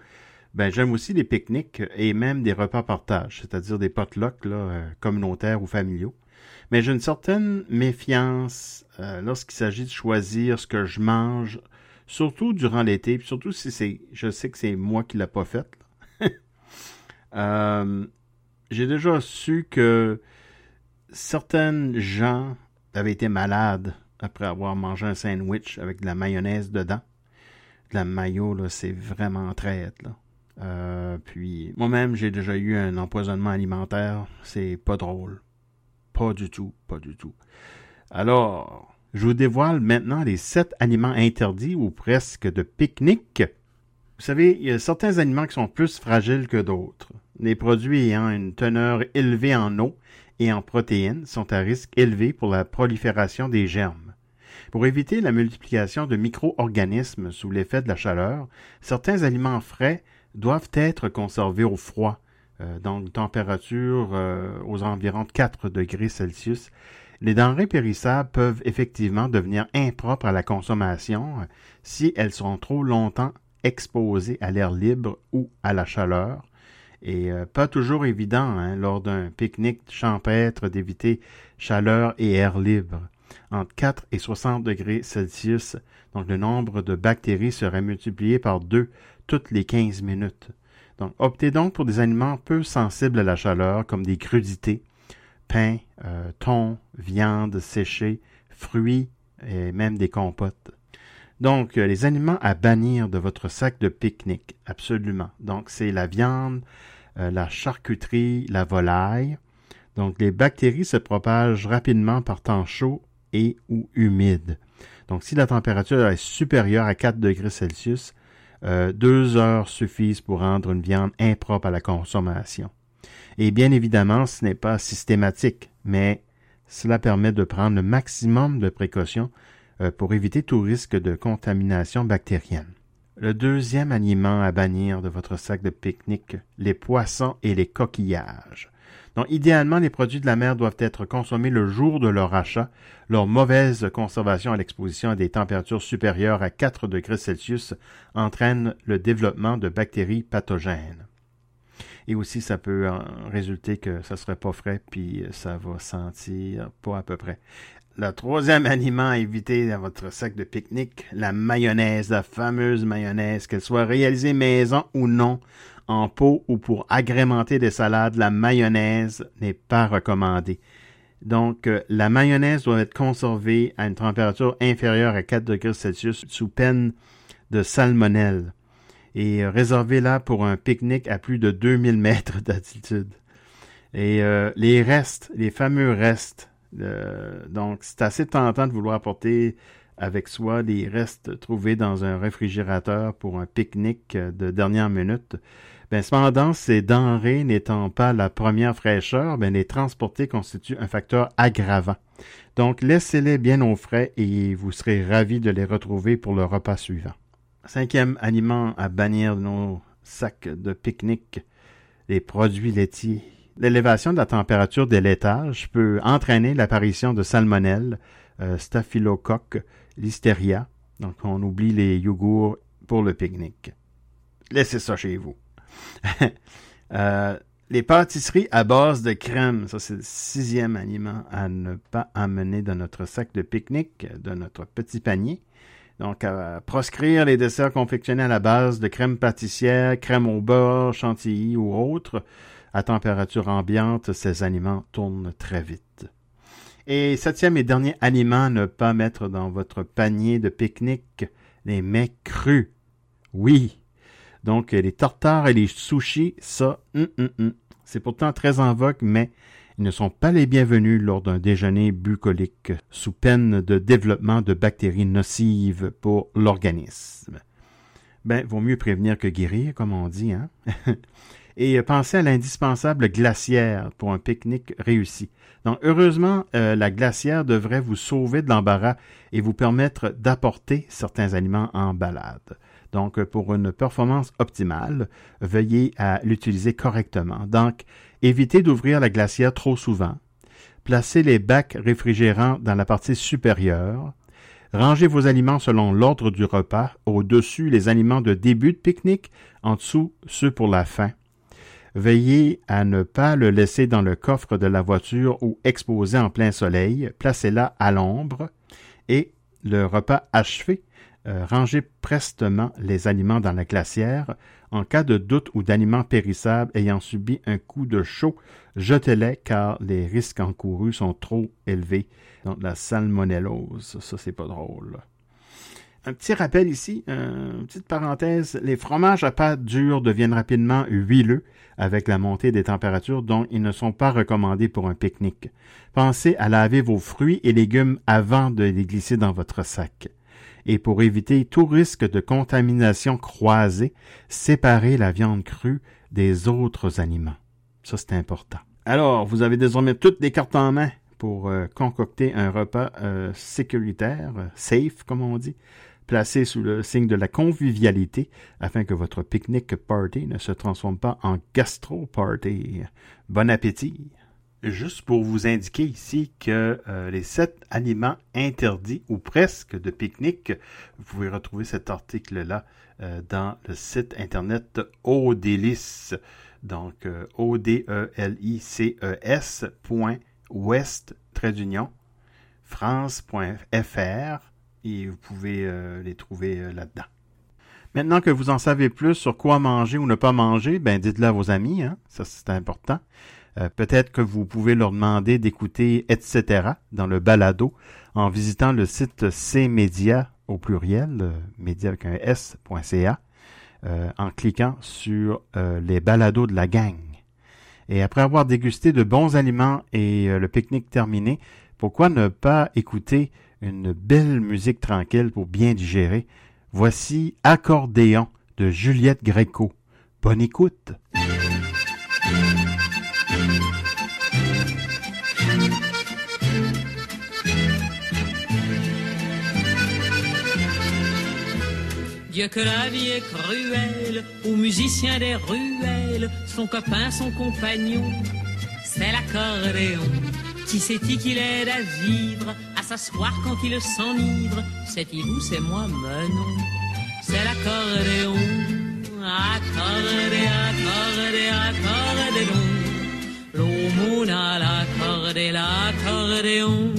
ben j'aime aussi les pique-niques et même des repas partage, c'est-à-dire des potlucks là, euh, communautaires ou familiaux. Mais j'ai une certaine méfiance euh, lorsqu'il s'agit de choisir ce que je mange, surtout durant l'été, surtout si c'est, je sais que c'est moi qui l'a pas fait. j'ai déjà su que certaines gens avaient été malades après avoir mangé un sandwich avec de la mayonnaise dedans. De la mayo, là, c'est vraiment traite, là. Euh, puis, moi-même, j'ai déjà eu un empoisonnement alimentaire. C'est pas drôle. Pas du tout, pas du tout. Alors, je vous dévoile maintenant les sept aliments interdits ou presque de pique-nique. Vous savez, il y a certains aliments qui sont plus fragiles que d'autres. Les produits ayant une teneur élevée en eau et en protéines sont à risque élevé pour la prolifération des germes. Pour éviter la multiplication de micro-organismes sous l'effet de la chaleur, certains aliments frais doivent être conservés au froid, euh, une température euh, aux environs de 4 degrés Celsius. Les denrées périssables peuvent effectivement devenir impropres à la consommation euh, si elles sont trop longtemps exposées à l'air libre ou à la chaleur. Et euh, pas toujours évident hein, lors d'un pique-nique champêtre d'éviter chaleur et air libre. Entre 4 et 60 degrés Celsius, donc le nombre de bactéries serait multiplié par 2 toutes les 15 minutes. Donc, optez donc pour des aliments peu sensibles à la chaleur, comme des crudités, pain, euh, thon, viande séchée, fruits et même des compotes. Donc, euh, les aliments à bannir de votre sac de pique-nique, absolument. Donc, c'est la viande, euh, la charcuterie, la volaille. Donc, les bactéries se propagent rapidement par temps chaud et ou humide. Donc, si la température est supérieure à 4 degrés Celsius, euh, deux heures suffisent pour rendre une viande impropre à la consommation. Et bien évidemment, ce n'est pas systématique, mais cela permet de prendre le maximum de précautions euh, pour éviter tout risque de contamination bactérienne. Le deuxième aliment à bannir de votre sac de pique-nique, les poissons et les coquillages. Donc, idéalement, les produits de la mer doivent être consommés le jour de leur achat. Leur mauvaise conservation à l'exposition à des températures supérieures à 4 degrés Celsius entraîne le développement de bactéries pathogènes. Et aussi, ça peut en résulter que ça serait pas frais, puis ça va sentir pas à peu près. Le troisième aliment à éviter dans votre sac de pique-nique, la mayonnaise, la fameuse mayonnaise, qu'elle soit réalisée maison ou non, en pot ou pour agrémenter des salades, la mayonnaise n'est pas recommandée. Donc, euh, la mayonnaise doit être conservée à une température inférieure à 4 degrés Celsius sous peine de salmonelle et euh, réservez-la pour un pique-nique à plus de 2000 mètres d'altitude. Et euh, les restes, les fameux restes, donc c'est assez tentant de vouloir apporter avec soi des restes trouvés dans un réfrigérateur pour un pique-nique de dernière minute. Ben, cependant, ces denrées n'étant pas la première fraîcheur, ben, les transporter constitue un facteur aggravant. Donc, laissez-les bien au frais et vous serez ravis de les retrouver pour le repas suivant. Cinquième aliment à bannir de nos sacs de pique-nique, les produits laitiers. L'élévation de la température des laitages peut entraîner l'apparition de salmonelle, euh, staphylocoque, listeria. Donc, on oublie les yogourts pour le pique-nique. Laissez ça chez vous. Euh, les pâtisseries à base de crème, ça c'est le sixième aliment à ne pas amener dans notre sac de pique-nique, de notre petit panier. Donc, à proscrire les desserts confectionnés à la base de crème pâtissière, crème au beurre, chantilly ou autres, à température ambiante, ces aliments tournent très vite. Et septième et dernier aliment ne pas mettre dans votre panier de pique-nique, les mets crus. Oui, donc, les tartares et les sushis, ça, hum, hum, hum. c'est pourtant très en vogue, mais ils ne sont pas les bienvenus lors d'un déjeuner bucolique, sous peine de développement de bactéries nocives pour l'organisme. Ben, vaut mieux prévenir que guérir, comme on dit, hein? et pensez à l'indispensable glacière pour un pique-nique réussi. Donc, heureusement, euh, la glacière devrait vous sauver de l'embarras et vous permettre d'apporter certains aliments en balade. Donc, pour une performance optimale, veuillez à l'utiliser correctement. Donc, évitez d'ouvrir la glacière trop souvent. Placez les bacs réfrigérants dans la partie supérieure. Rangez vos aliments selon l'ordre du repas. Au-dessus, les aliments de début de pique-nique. En dessous, ceux pour la fin. Veillez à ne pas le laisser dans le coffre de la voiture ou exposé en plein soleil. Placez-la à l'ombre. Et le repas achevé, euh, rangez prestement les aliments dans la glacière. En cas de doute ou d'aliments périssables ayant subi un coup de chaud, jetez-les car les risques encourus sont trop élevés. Donc la salmonellose, ça c'est pas drôle. Un petit rappel ici, une petite parenthèse, les fromages à pâte dure deviennent rapidement huileux avec la montée des températures, dont ils ne sont pas recommandés pour un pique-nique. Pensez à laver vos fruits et légumes avant de les glisser dans votre sac et pour éviter tout risque de contamination croisée, séparer la viande crue des autres aliments. Ça, c'est important. Alors, vous avez désormais toutes les cartes en main pour euh, concocter un repas euh, sécuritaire, euh, safe comme on dit, placé sous le signe de la convivialité afin que votre pique-nique party ne se transforme pas en gastro-party. Bon appétit! Juste pour vous indiquer ici que euh, les sept aliments interdits ou presque de pique-nique, vous pouvez retrouver cet article-là euh, dans le site internet Odélice. Donc, euh, o d e l i c e s d'union france.fr et vous pouvez les trouver là-dedans. Maintenant que vous en savez plus sur quoi manger ou ne pas manger, ben dites-le à vos amis, hein? ça c'est important. Euh, peut-être que vous pouvez leur demander d'écouter etc. dans le balado en visitant le site cmedia au pluriel, euh, média avec un s.ca, euh, en cliquant sur les balados de la gang. Et après avoir dégusté de bons aliments et le pique-nique terminé, pourquoi ne pas écouter une belle musique tranquille pour bien digérer. Voici Accordéon de Juliette Gréco. Bonne écoute. Dieu que la vie est cruelle, aux musiciens des ruelles, son copain, son compagnon, c'est l'accordéon. Qui sait-il qui l'aide à vivre, s'asseoir quand il s'enivre C'est-il vous, c'est moi, mais non, c'est l'accordéon. Accordé, accordé, accordéon. L'aumône à l'accordé, l'accordéon.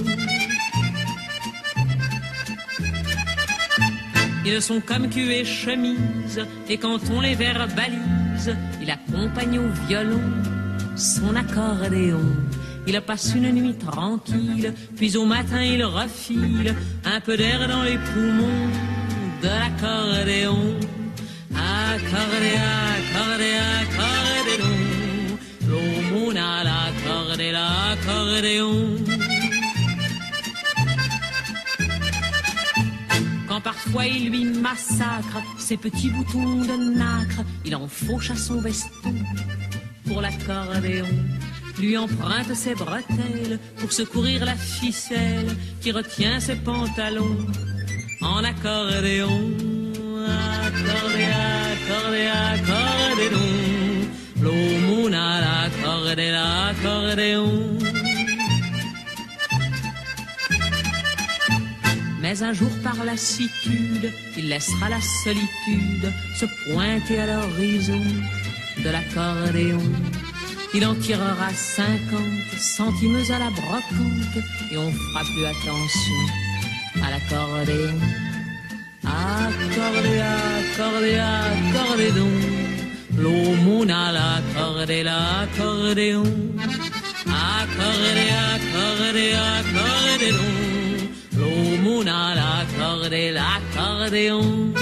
Ils sont comme cul et chemise, et quand on les verbalise, il accompagne au violon son accordéon. Il passe une nuit tranquille, puis au matin il refile un peu d'air dans les poumons de l'accordéon. Accordé, accordé, accordéon. L'aumône à l'accordé, l'accordéon. Quand parfois il lui massacre ses petits boutons de nacre, il en fauche à son veston pour l'accordéon. Lui emprunte ses bretelles pour secourir la ficelle qui retient ses pantalons en accordéon. Accordé, accordé, accordéon. L'aumône à l'accordé, l'accordéon. Mais un jour par lassitude, il laissera la solitude se pointer à l'horizon de l'accordéon. Il en tirera cinquante centimes à la brocante et on fera plus attention à l'accordéon. Accordé, accordé, accordé donc. L'aumône à l'accordé, l'accordéon. Accordé, accordé, accordé donc. L'aumône à l'accordé, l'accordéon.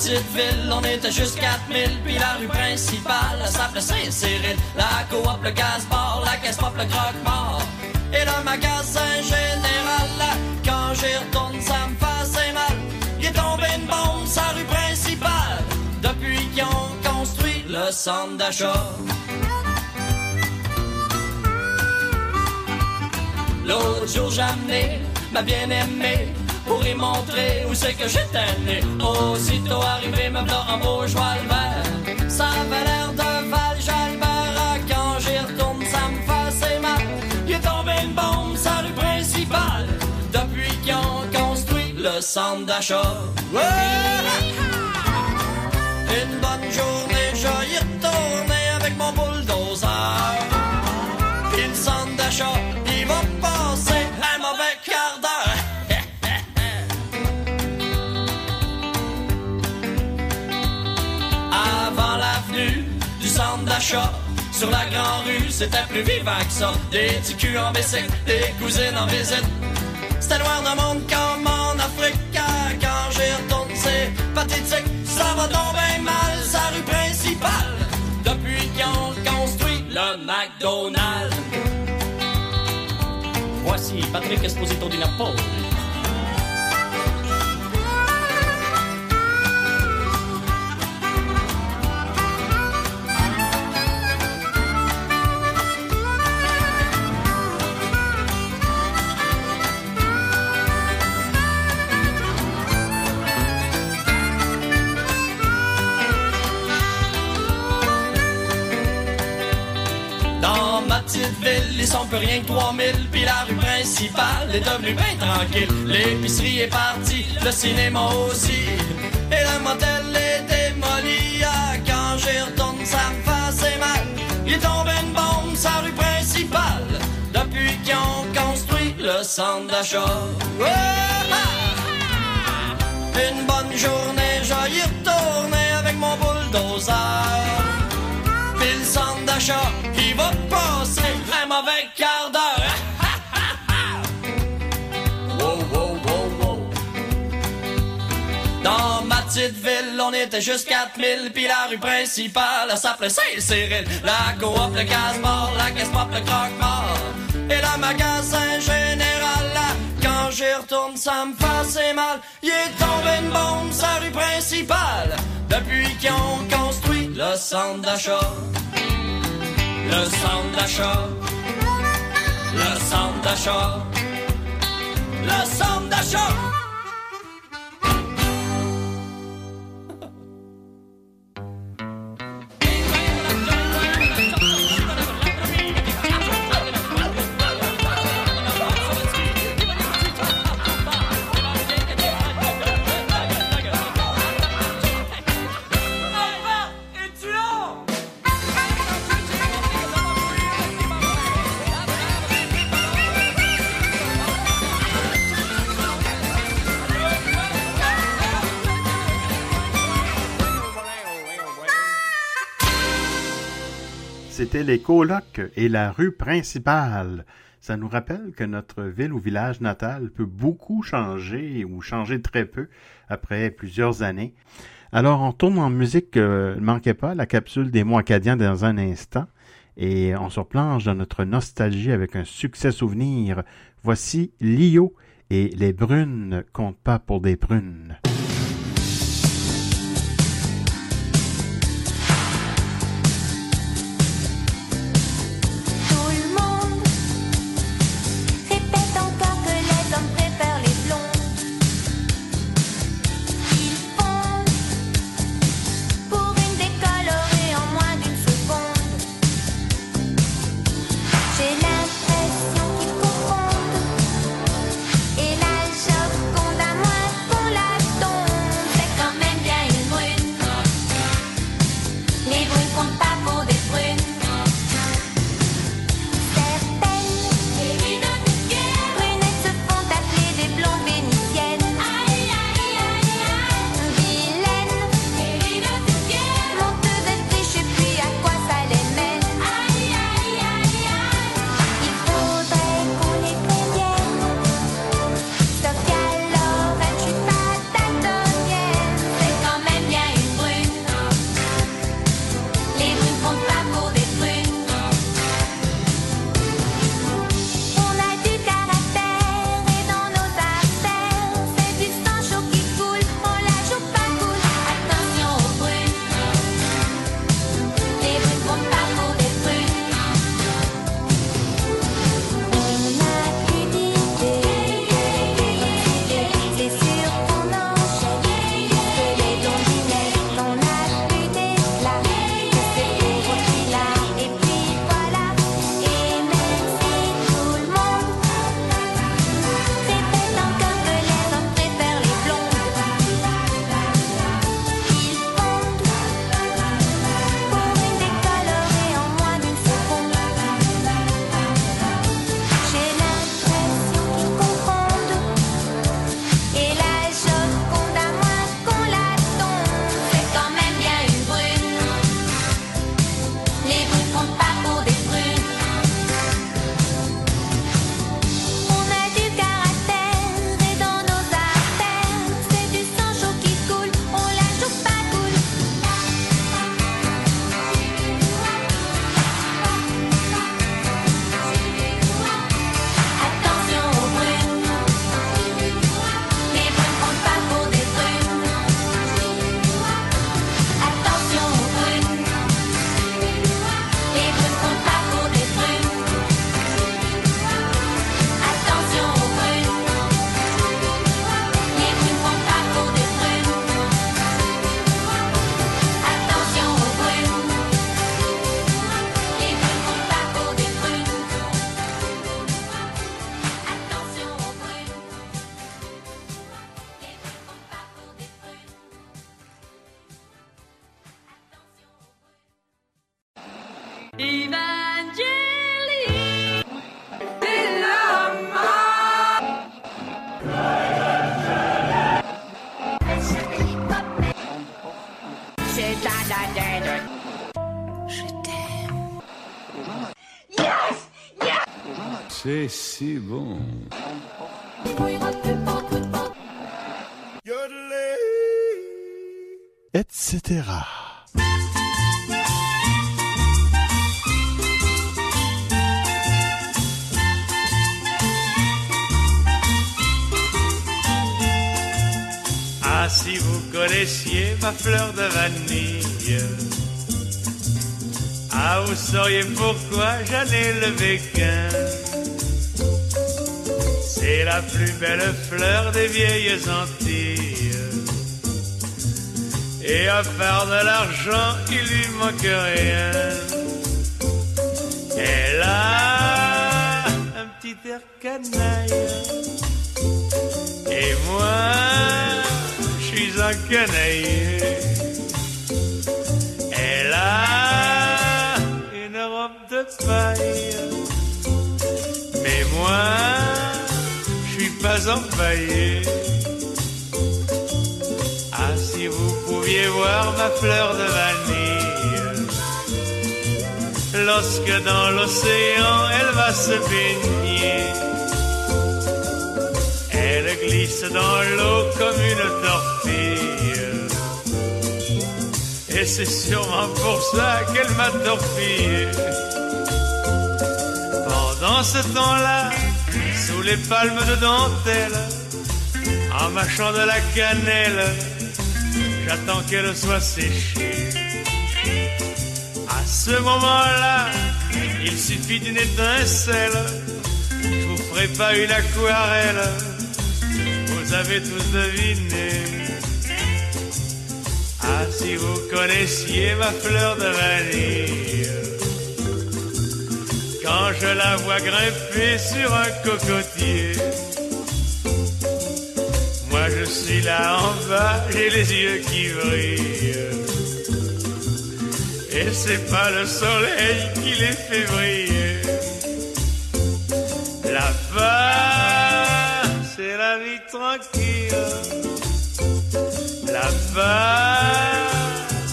Petite ville, on était juste 4000, puis la rue principale, elle s'appelait Saint-Cyril. La coop, le gaz-bar, la caisse pop, le croque-mort. Et le magasin général, quand j'y retourne, ça me fait mal. Il est tombé une bombe la rue principale, depuis qu'ils ont construit le centre d'achat. L'autre jour, amené ma bien-aimée pour y montrer où c'est que j'étais né. Aussitôt arrivé, me v'là en beau joie le vert. Ça avait l'air d'un Val Jalbert. Quand j'y retourne, ça me fait mal. Il est tombé une bombe sur la rue principale. Depuis qu'ils ont construit le centre d'achat. Ouais! Une bonne journée, je y retourner avec mon bulldozer. Puis le centre d'achat, sur la grande rue, c'était plus vivant que ça. Des petits en bicycle, des cousines en visite. C'était loin de monde comme en Afrique. Ah, Quand j'y retourne, c'est pathétique. Ça va tomber mal, sa rue principale. Depuis qu'ils ont construit le McDonald's. Voici Patrick Esposito di Napoli. Ils sont plus rien que 3000 Puis la rue principale est devenue bien tranquille. L'épicerie est partie, le cinéma aussi. Et le motel est démoli Ah, Quand j'y retourne, ça me fait mal. Il est tombé une bombe sur la rue principale. Depuis qu'ils ont construit le centre d'achat. Ouais! Une bonne journée, je y retourner avec mon bulldozer. Puis le centre d'achat, il va passer mauvais quart d'heure. wow. Dans ma petite ville, on était juste 4000, puis la rue principale, s'appelait Saint-Cyril. La coop, le casse-mort, la caisse pop, le croque-mort. Et le magasin général, là, quand j'y retourne, ça me fait mal. Il est tombé une bombe, sa rue principale. Depuis qu'ils ont construit le centre d'achat. Le centre d'achat. Le centre d'achat. Le centre d'achat. C'était les colocs et la rue principale. Ça nous rappelle que notre ville ou village natal peut beaucoup changer ou changer très peu après plusieurs années. Alors on tourne en musique, euh, ne manquez pas la capsule des mots acadiens dans un instant et on se replonge dans notre nostalgie avec un succès souvenir. Voici Lio et les brunes comptent pas pour des prunes. Ah, si vous connaissiez ma fleur de vanille. Ah, vous sauriez pourquoi j'en ai levé qu'un. C'est la plus belle fleur des vieilles Antilles. Et à part de l'argent, il lui manque rien. Elle a un petit air canaille. Et moi, je suis un canaille. Elle a une robe de paille. Mais moi, je suis pas empaillé. Voir ma fleur de vanille. Lorsque dans l'océan elle va se baigner. Elle glisse dans l'eau comme une torpille. Et c'est sûrement pour ça qu'elle m'a torpillé. Pendant ce temps-là, sous les palmes de dentelle, en mâchant de la cannelle, j'attends qu'elle soit séchée. À ce moment-là, il suffit d'une étincelle, je vous ferai pas une aquarelle, vous avez tous deviné. Ah, si vous connaissiez ma fleur de vanille, quand je la vois grimper sur un cocotier, suis là en bas, j'ai les yeux qui brillent. Et c'est pas le soleil qui les fait briller. Là-bas, c'est la vie tranquille. Là-bas,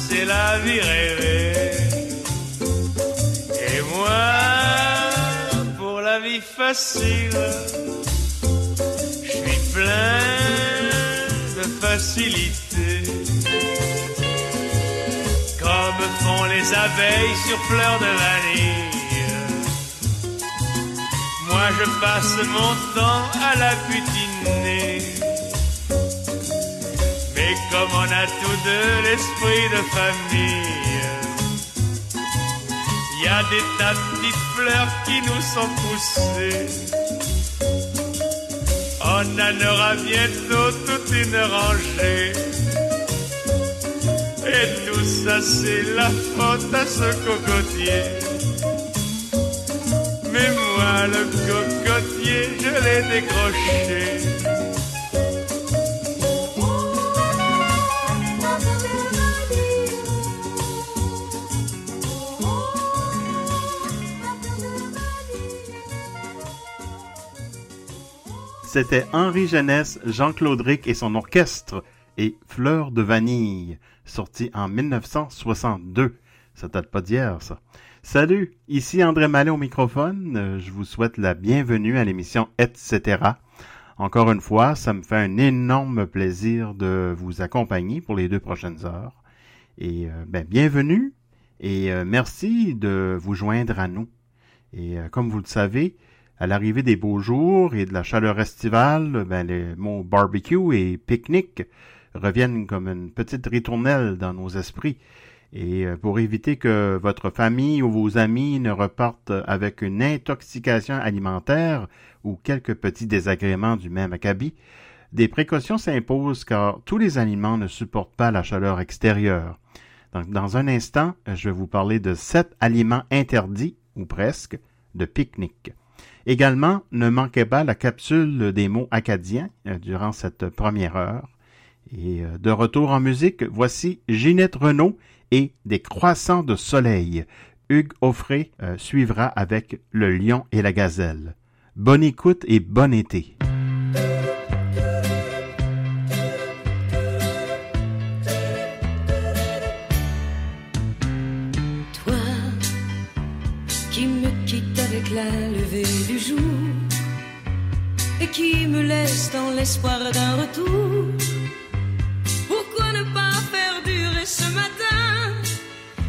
c'est la vie rêvée. Et moi, pour la vie facile, je suis plein facilité. Comme font les abeilles sur fleurs de vanille. Moi je passe mon temps à la butiner. Mais comme on a tous deux l'esprit de famille, il y a des tas de petites fleurs qui nous sont poussées. On en aura bientôt toute une rangée. Et tout ça c'est la faute à ce cocotier. Mais moi le cocotier je l'ai décroché. C'était Henri Jeunesse, Jean-Claude Ric et son orchestre et Fleur de vanille, sorti en 1962. Ça date pas d'hier, ça. Salut, ici André Mallet au microphone. Euh, Je vous souhaite la bienvenue à l'émission Etc. Encore une fois, ça me fait un énorme plaisir de vous accompagner pour les deux prochaines heures. Et euh, ben, bienvenue et euh, merci de vous joindre à nous. Et comme vous le savez, à l'arrivée des beaux jours et de la chaleur estivale, ben, les mots barbecue et pique-nique reviennent comme une petite ritournelle dans nos esprits. Et euh, pour éviter que votre famille ou vos amis ne repartent avec une intoxication alimentaire ou quelques petits désagréments du même acabit, des précautions s'imposent car tous les aliments ne supportent pas la chaleur extérieure. Donc, dans un instant, je vais vous parler de sept aliments interdits, ou presque, de pique-nique. Également, ne manquez pas la capsule des mots acadiens euh, durant cette première heure. Et euh, de retour en musique, voici Ginette Renault et des croissants de soleil. Hugues Offray euh, suivra avec Le lion et la gazelle. Bonne écoute et bon été. qui me laisse dans l'espoir d'un retour. Pourquoi ne pas faire durer ce matin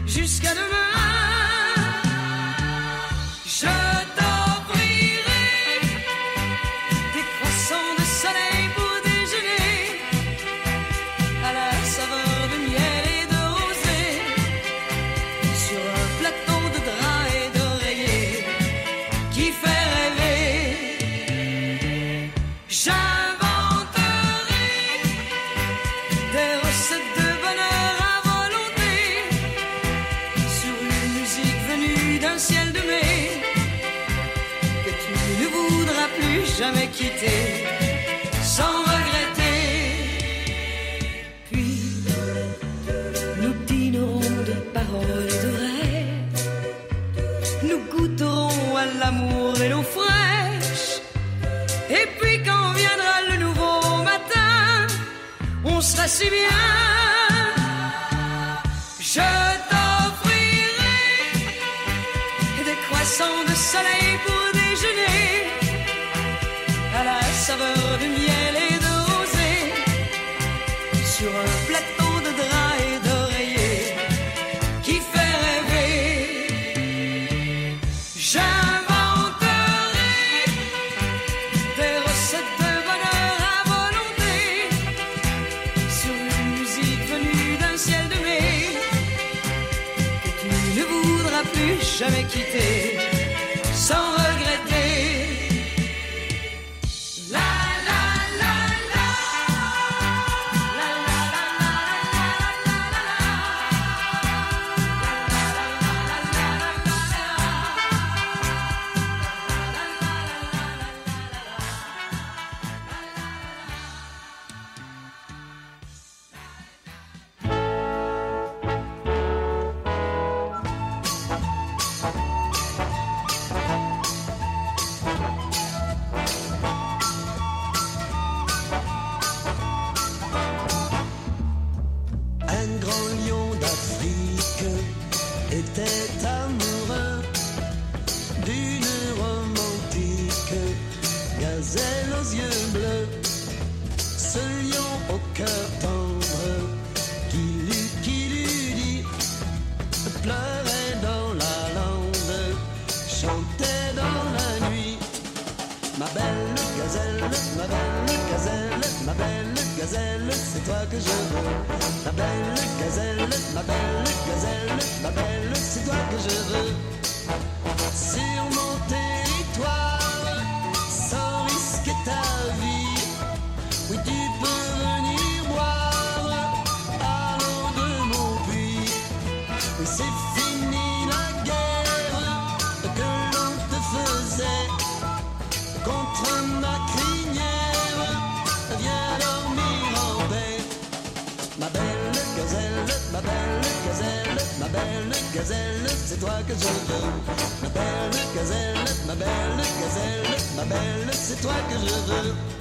jusqu'à demain? sans regretter. Puis nous dînerons de paroles et de rêves, nous goûterons à l'amour et l'eau fraîche. Et puis quand viendra le nouveau matin, on sera si bien. C'est fini la guerre que l'on te faisait contre ma crinière. Viens dormir en paix, ma belle gazelle, ma belle gazelle, ma belle gazelle, c'est toi que je veux. Ma belle gazelle, ma belle gazelle, ma belle, c'est toi que je veux.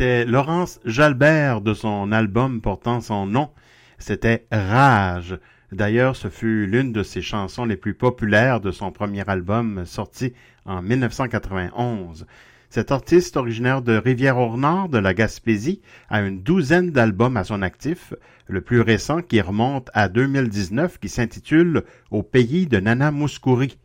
C'était Laurence Jalbert de son album portant son nom. C'était Rage. D'ailleurs, ce fut l'une de ses chansons les plus populaires de son premier album sorti en 1991. Cet artiste originaire de Rivière-au-Nord de la Gaspésie a une douzaine d'albums à son actif, le plus récent qui remonte à 2019 qui s'intitule Au pays de Nana Mouskouri.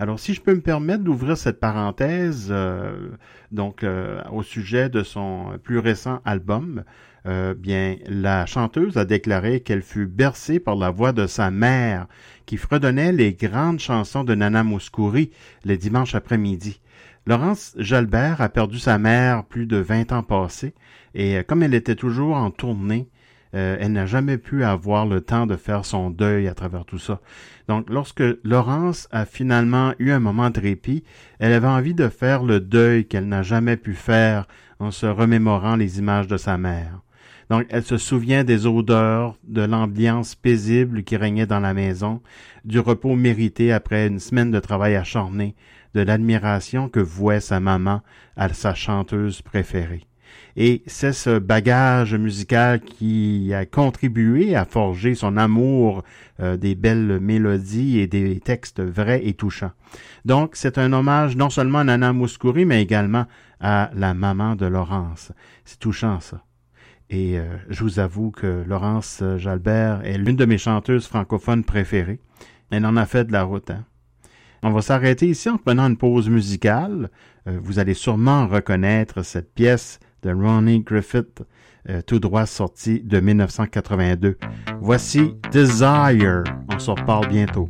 Alors, si je peux me permettre d'ouvrir cette parenthèse, euh, donc euh, au sujet de son plus récent album, euh, bien, la chanteuse a déclaré qu'elle fut bercée par la voix de sa mère, qui fredonnait les grandes chansons de Nana Mouskouri les dimanches après-midi. Laurence Jalbert a perdu sa mère plus de 20 ans passés, et euh, comme elle était toujours en tournée, elle n'a jamais pu avoir le temps de faire son deuil à travers tout ça. Donc, lorsque Laurence a finalement eu un moment de répit, elle avait envie de faire le deuil qu'elle n'a jamais pu faire en se remémorant les images de sa mère. Donc, elle se souvient des odeurs, de l'ambiance paisible qui régnait dans la maison, du repos mérité après une semaine de travail acharné, de l'admiration que vouait sa maman à sa chanteuse préférée. Et c'est ce bagage musical qui a contribué à forger son amour euh, des belles mélodies et des textes vrais et touchants. Donc, c'est un hommage non seulement à Nana Mouskouri, mais également à la maman de Laurence. C'est touchant, ça. Et euh, je vous avoue que Laurence Jalbert est l'une de mes chanteuses francophones préférées. Elle en a fait de la route. Hein? On va s'arrêter ici en prenant une pause musicale. Euh, vous allez sûrement reconnaître cette pièce de Ronnie Griffith, euh, tout droit sortie de 1982. Voici Desire. On s'en reparle bientôt.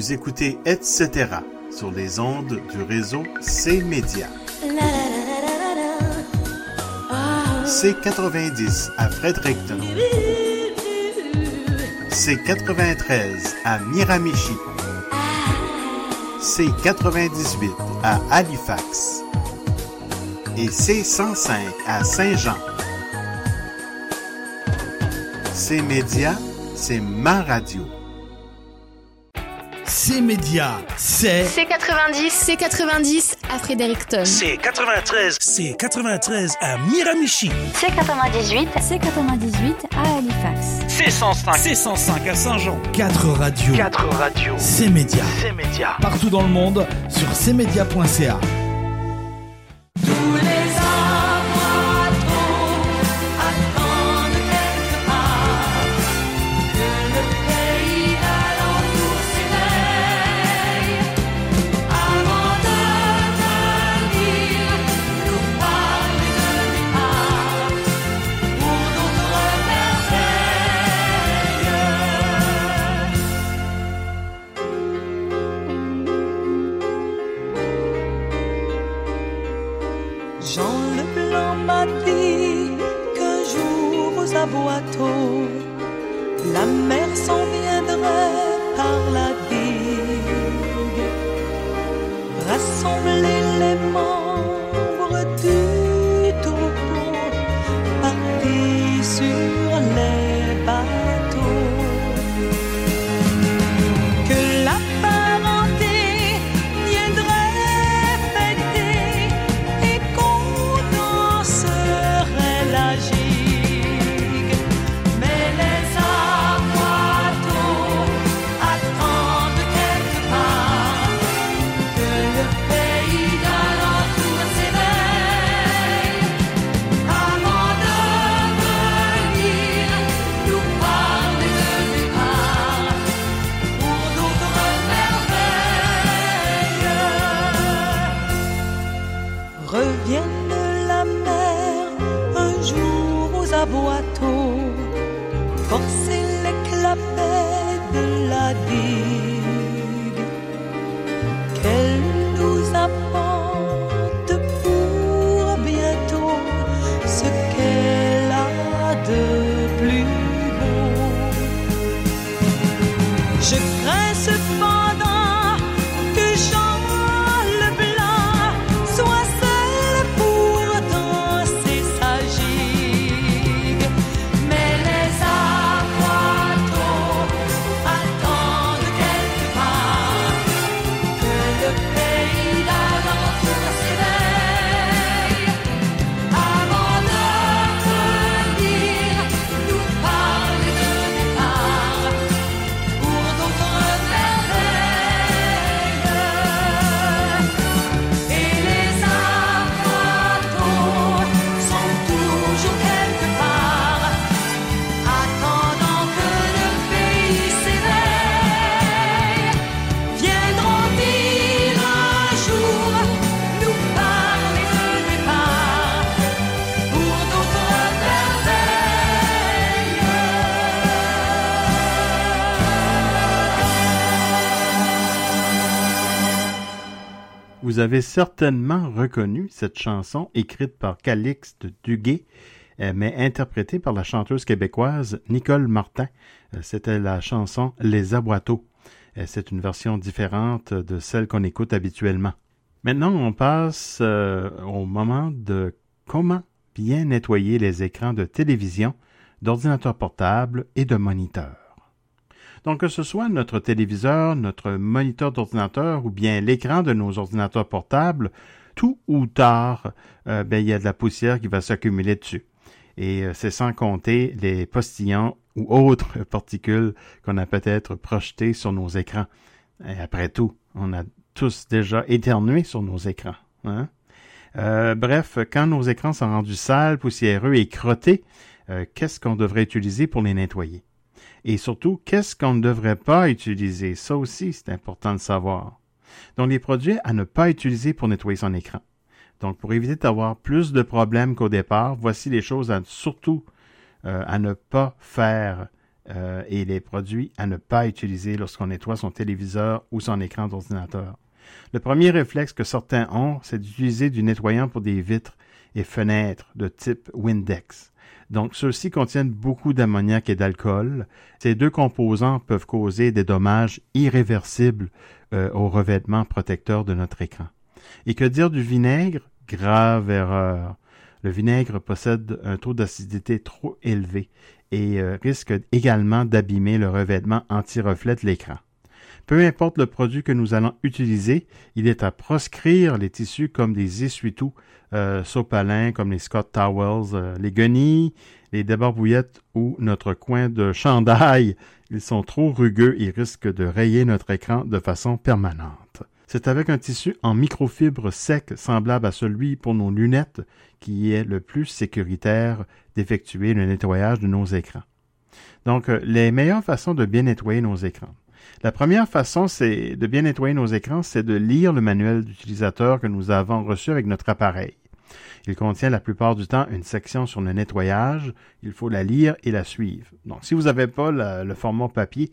Vous écoutez Etc. sur les ondes du réseau C-Média. C90 à Fredericton. C93 à Miramichi. C98 à Halifax. Et C105 à Saint-Jean. C-Média, c'est ma radio. C Média, c'est C90, C90 à Fredericton. C'est 93, c'est 93 à Miramichi. C98, C98 à Halifax. C'est 105, c'est 105 à Saint-Jean. 4 radios. 4 radios. C Média. C'est média. Partout dans le monde sur cmedia.ca. Vous avez certainement reconnu cette chanson écrite par Calixte Duguay, euh, mais interprétée par la chanteuse québécoise Nicole Martin. Euh, C'était la chanson Les Aboiteaux. Euh, C'est une version différente de celle qu'on écoute habituellement. Maintenant, on passe au moment de comment bien nettoyer les écrans de télévision, d'ordinateur portable et de moniteur. Donc, que ce soit notre téléviseur, notre moniteur d'ordinateur ou bien l'écran de nos ordinateurs portables, tout ou tard, euh, ben, il y a de la poussière qui va s'accumuler dessus. Et euh, c'est sans compter les postillons ou autres particules qu'on a peut-être projetées sur nos écrans. Après tout, on a tous déjà éternué sur nos écrans. hein? Euh, bref, quand nos écrans sont rendus sales, poussiéreux et crottés, qu'est-ce qu'on devrait utiliser pour les nettoyer? Et surtout, qu'est-ce qu'on ne devrait pas utiliser? Ça aussi, c'est important de savoir. Donc, les produits à ne pas utiliser pour nettoyer son écran. Donc, pour éviter d'avoir plus de problèmes qu'au départ, voici les choses à surtout euh, à ne pas faire euh, et les produits à ne pas utiliser lorsqu'on nettoie son téléviseur ou son écran d'ordinateur. Le premier réflexe que certains ont, c'est d'utiliser du nettoyant pour des vitres et fenêtres de type Windex. Donc, ceux-ci contiennent beaucoup d'ammoniac et d'alcool. Ces deux composants peuvent causer des dommages irréversibles euh, au revêtement protecteur de notre écran. Et que dire du vinaigre? Grave erreur. Le vinaigre possède un taux d'acidité trop élevé et euh, risque également d'abîmer le revêtement anti-reflet de l'écran. Peu importe le produit que nous allons utiliser, il est à proscrire les tissus comme des essuie-tout euh, sopalins, comme les Scott Towels, euh, les guenilles, les débarbouillettes ou notre coin de chandail. Ils sont trop rugueux et risquent de rayer notre écran de façon permanente. C'est avec un tissu en microfibre sec semblable à celui pour nos lunettes qui est le plus sécuritaire d'effectuer le nettoyage de nos écrans. Donc, euh, les meilleures façons de bien nettoyer nos écrans. La première façon c'est de bien nettoyer nos écrans, c'est de lire le manuel d'utilisateur que nous avons reçu avec notre appareil. Il contient la plupart du temps une section sur le nettoyage. Il faut la lire et la suivre. Donc, si vous n'avez pas le format papier,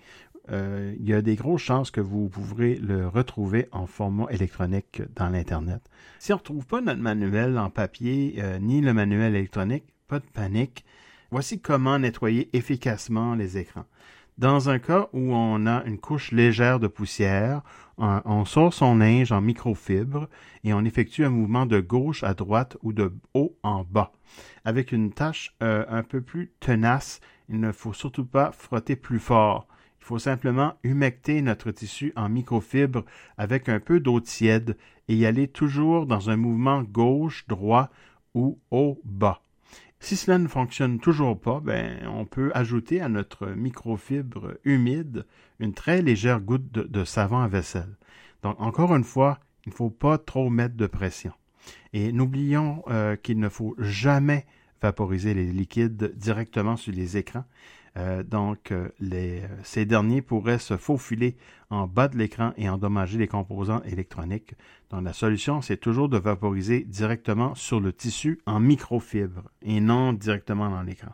euh, il y a des grosses chances que vous pourrez le retrouver en format électronique dans l'Internet. Si on ne retrouve pas notre manuel en papier euh, ni le manuel électronique, pas de panique. Voici comment nettoyer efficacement les écrans. Dans un cas où on a une couche légère de poussière, on, sort son linge en microfibre et on effectue un mouvement de gauche à droite ou de haut en bas. Avec une tâche euh, un peu plus tenace, il ne faut surtout pas frotter plus fort. Il faut simplement humecter notre tissu en microfibre avec un peu d'eau tiède et y aller toujours dans un mouvement gauche-droit ou haut-bas. Si cela ne fonctionne toujours pas, ben, on peut ajouter à notre microfibre humide une très légère goutte de, savon à vaisselle. Donc, encore une fois, il ne faut pas trop mettre de pression. Et n'oublions euh, qu'il ne faut jamais vaporiser les liquides directement sur les écrans. Euh, donc, euh, euh, ces derniers pourraient se faufiler en bas de l'écran et endommager les composants électroniques. Donc, la solution, c'est toujours de vaporiser directement sur le tissu en microfibre et non directement dans l'écran.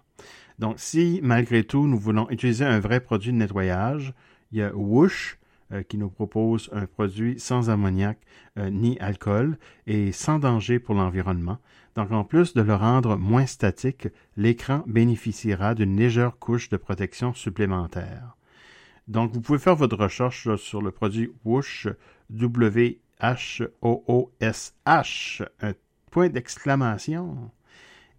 Donc, si malgré tout, nous voulons utiliser un vrai produit de nettoyage, il y a Whoosh euh, qui nous propose un produit sans ammoniac euh, ni alcool et sans danger pour l'environnement. Donc, en plus de le rendre moins statique, l'écran bénéficiera d'une légère couche de protection supplémentaire. Donc, vous pouvez faire votre recherche sur le produit Whoosh, W-H-O-O-S-H, un point d'exclamation.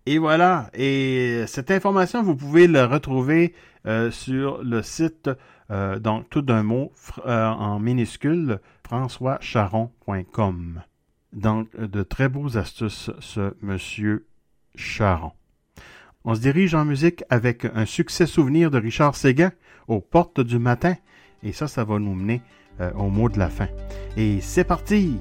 Et voilà. Et cette information, vous pouvez la retrouver euh, sur le site, euh, donc tout d'un mot, euh, en minuscule, françoischaron.com. Donc, de très beaux astuces, ce monsieur Charon. On se dirige en musique avec un succès souvenir de Richard Séguin, aux portes du matin. Et ça, ça va nous mener euh, au mot de la fin. Et c'est parti!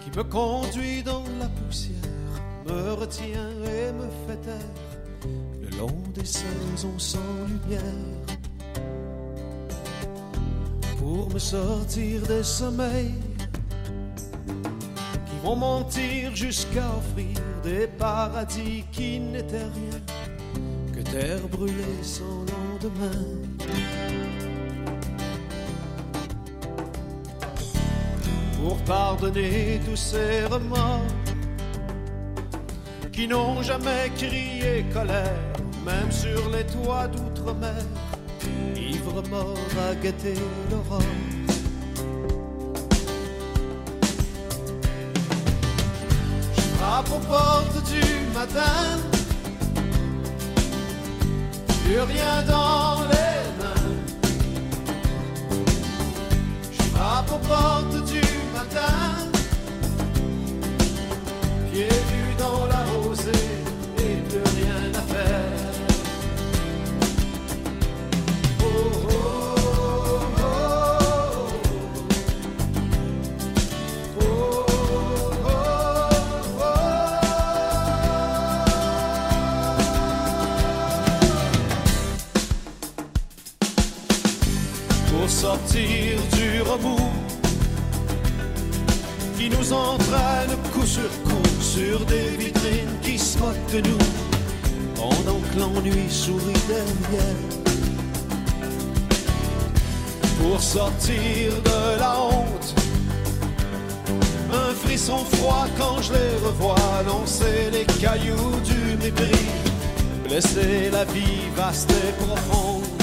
Qui me conduit dans la poussière, me retient et me fait taire le long des saisons sans lumière. Pour me sortir des sommeils qui vont mentir jusqu'à offrir des paradis qui n'étaient rien que terre brûlée sans lendemain. Pour pardonner tous ces remords qui n'ont jamais crié colère, même sur les toits d'outre-mer, ivre mort à guetter l'aurore. Je frappe aux portes du matin, plus rien dans les mains. Je frappe aux portes Pieds dans la rosée et de rien à oh, oh, oh, sortir nous entraîne coup sur coup sur des vitrines qui se moquent de nous pendant que l'ennui sourit derrière. Pour sortir de la honte, un frisson froid quand je les revois lancer les cailloux du mépris, blesser la vie vaste et profonde.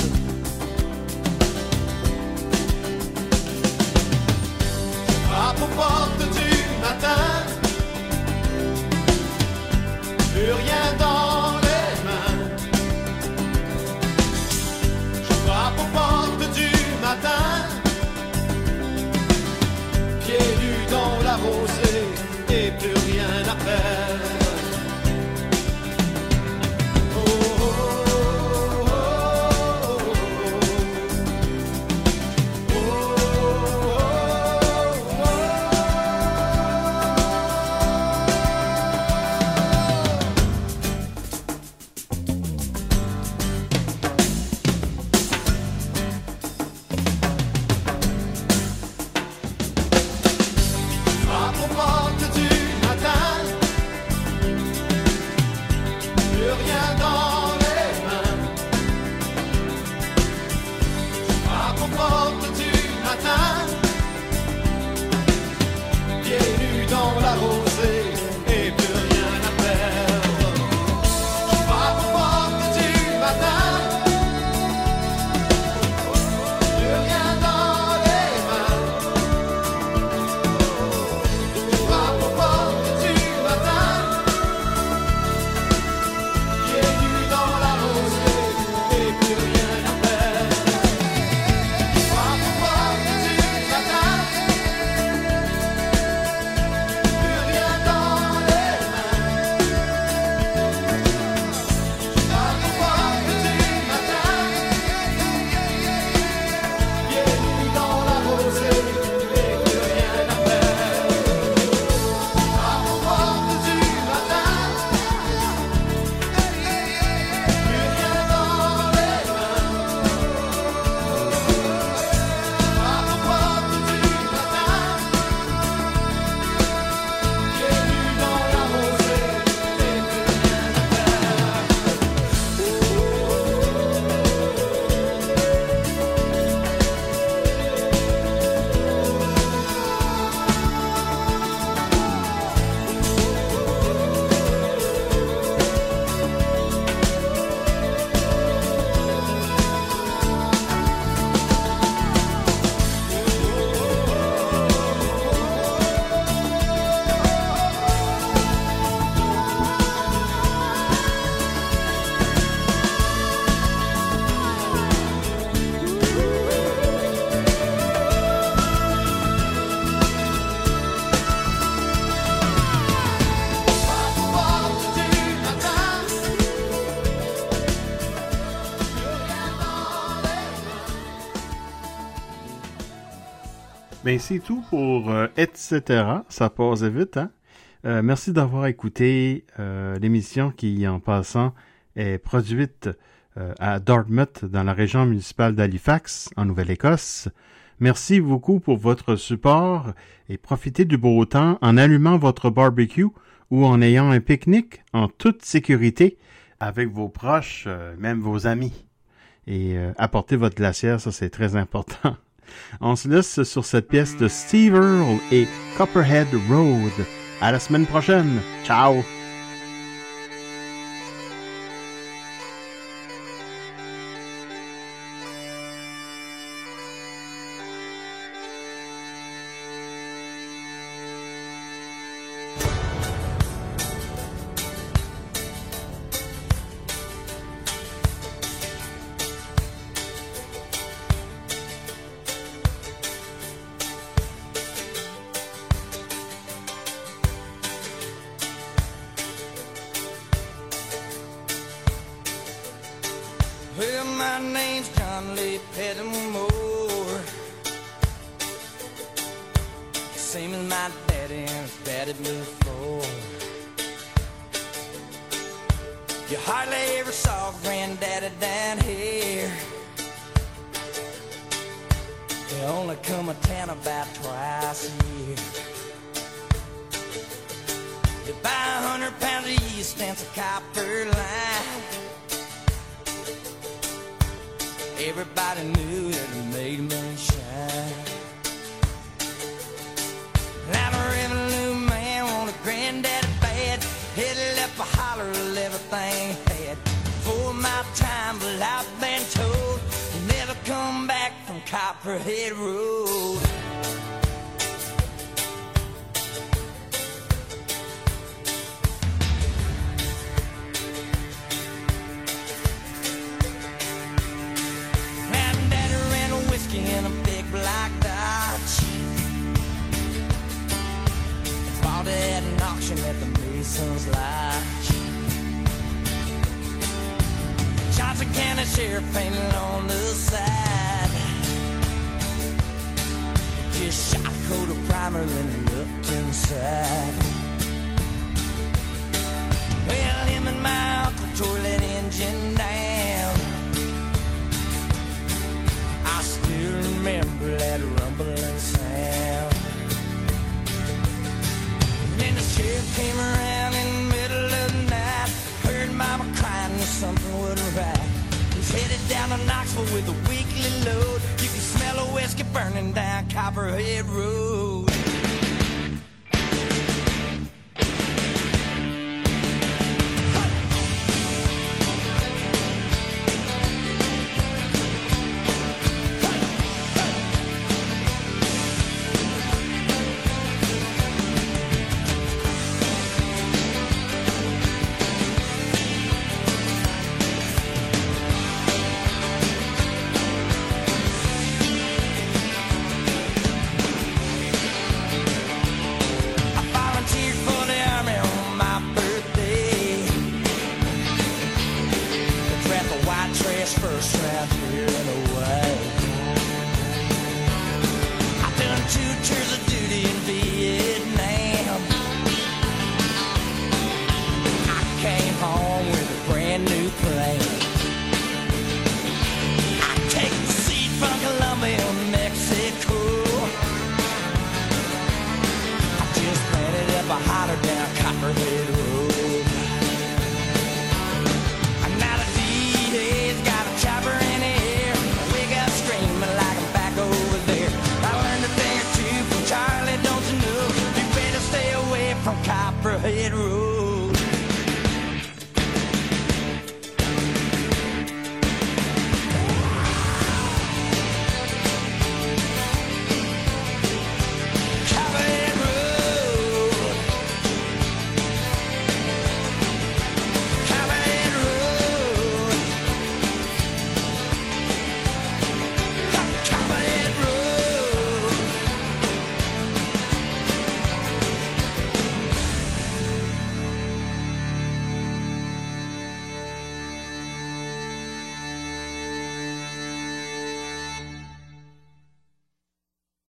Ben, c'est tout pour euh, Etc. Ça passe vite, hein? Euh, merci d'avoir écouté euh, l'émission qui, en passant, est produite euh, à Dartmouth, dans la région municipale d'Halifax, en Nouvelle-Écosse. Merci beaucoup pour votre support et profitez du beau temps en allumant votre barbecue ou en ayant un pique-nique en toute sécurité avec vos proches, euh, même vos amis. Et euh, apportez votre glacière, ça c'est très important. On se laisse sur cette pièce de Steve Earle et Copperhead Road. À la semaine prochaine. Ciao! Same as my daddy and his daddy before. You hardly ever saw Granddaddy down here. They only come a town about twice a year. You buy a hundred pounds of yeast and some copper line. Everybody knew that it made me of everything had. For my time, but I've been told you never come back from Copperhead Road. In a big black Dodge. Bought at an auction at the Mason's Lodge. Johnson County Sheriff painted on the side. Just shot a coat of primer and looked inside. Well, him and my uncle tore that engine down. I still remember that rumbling sound. And Then the sheriff came around with a weekly load. You can smell a whiskey burning down Copperhead Road.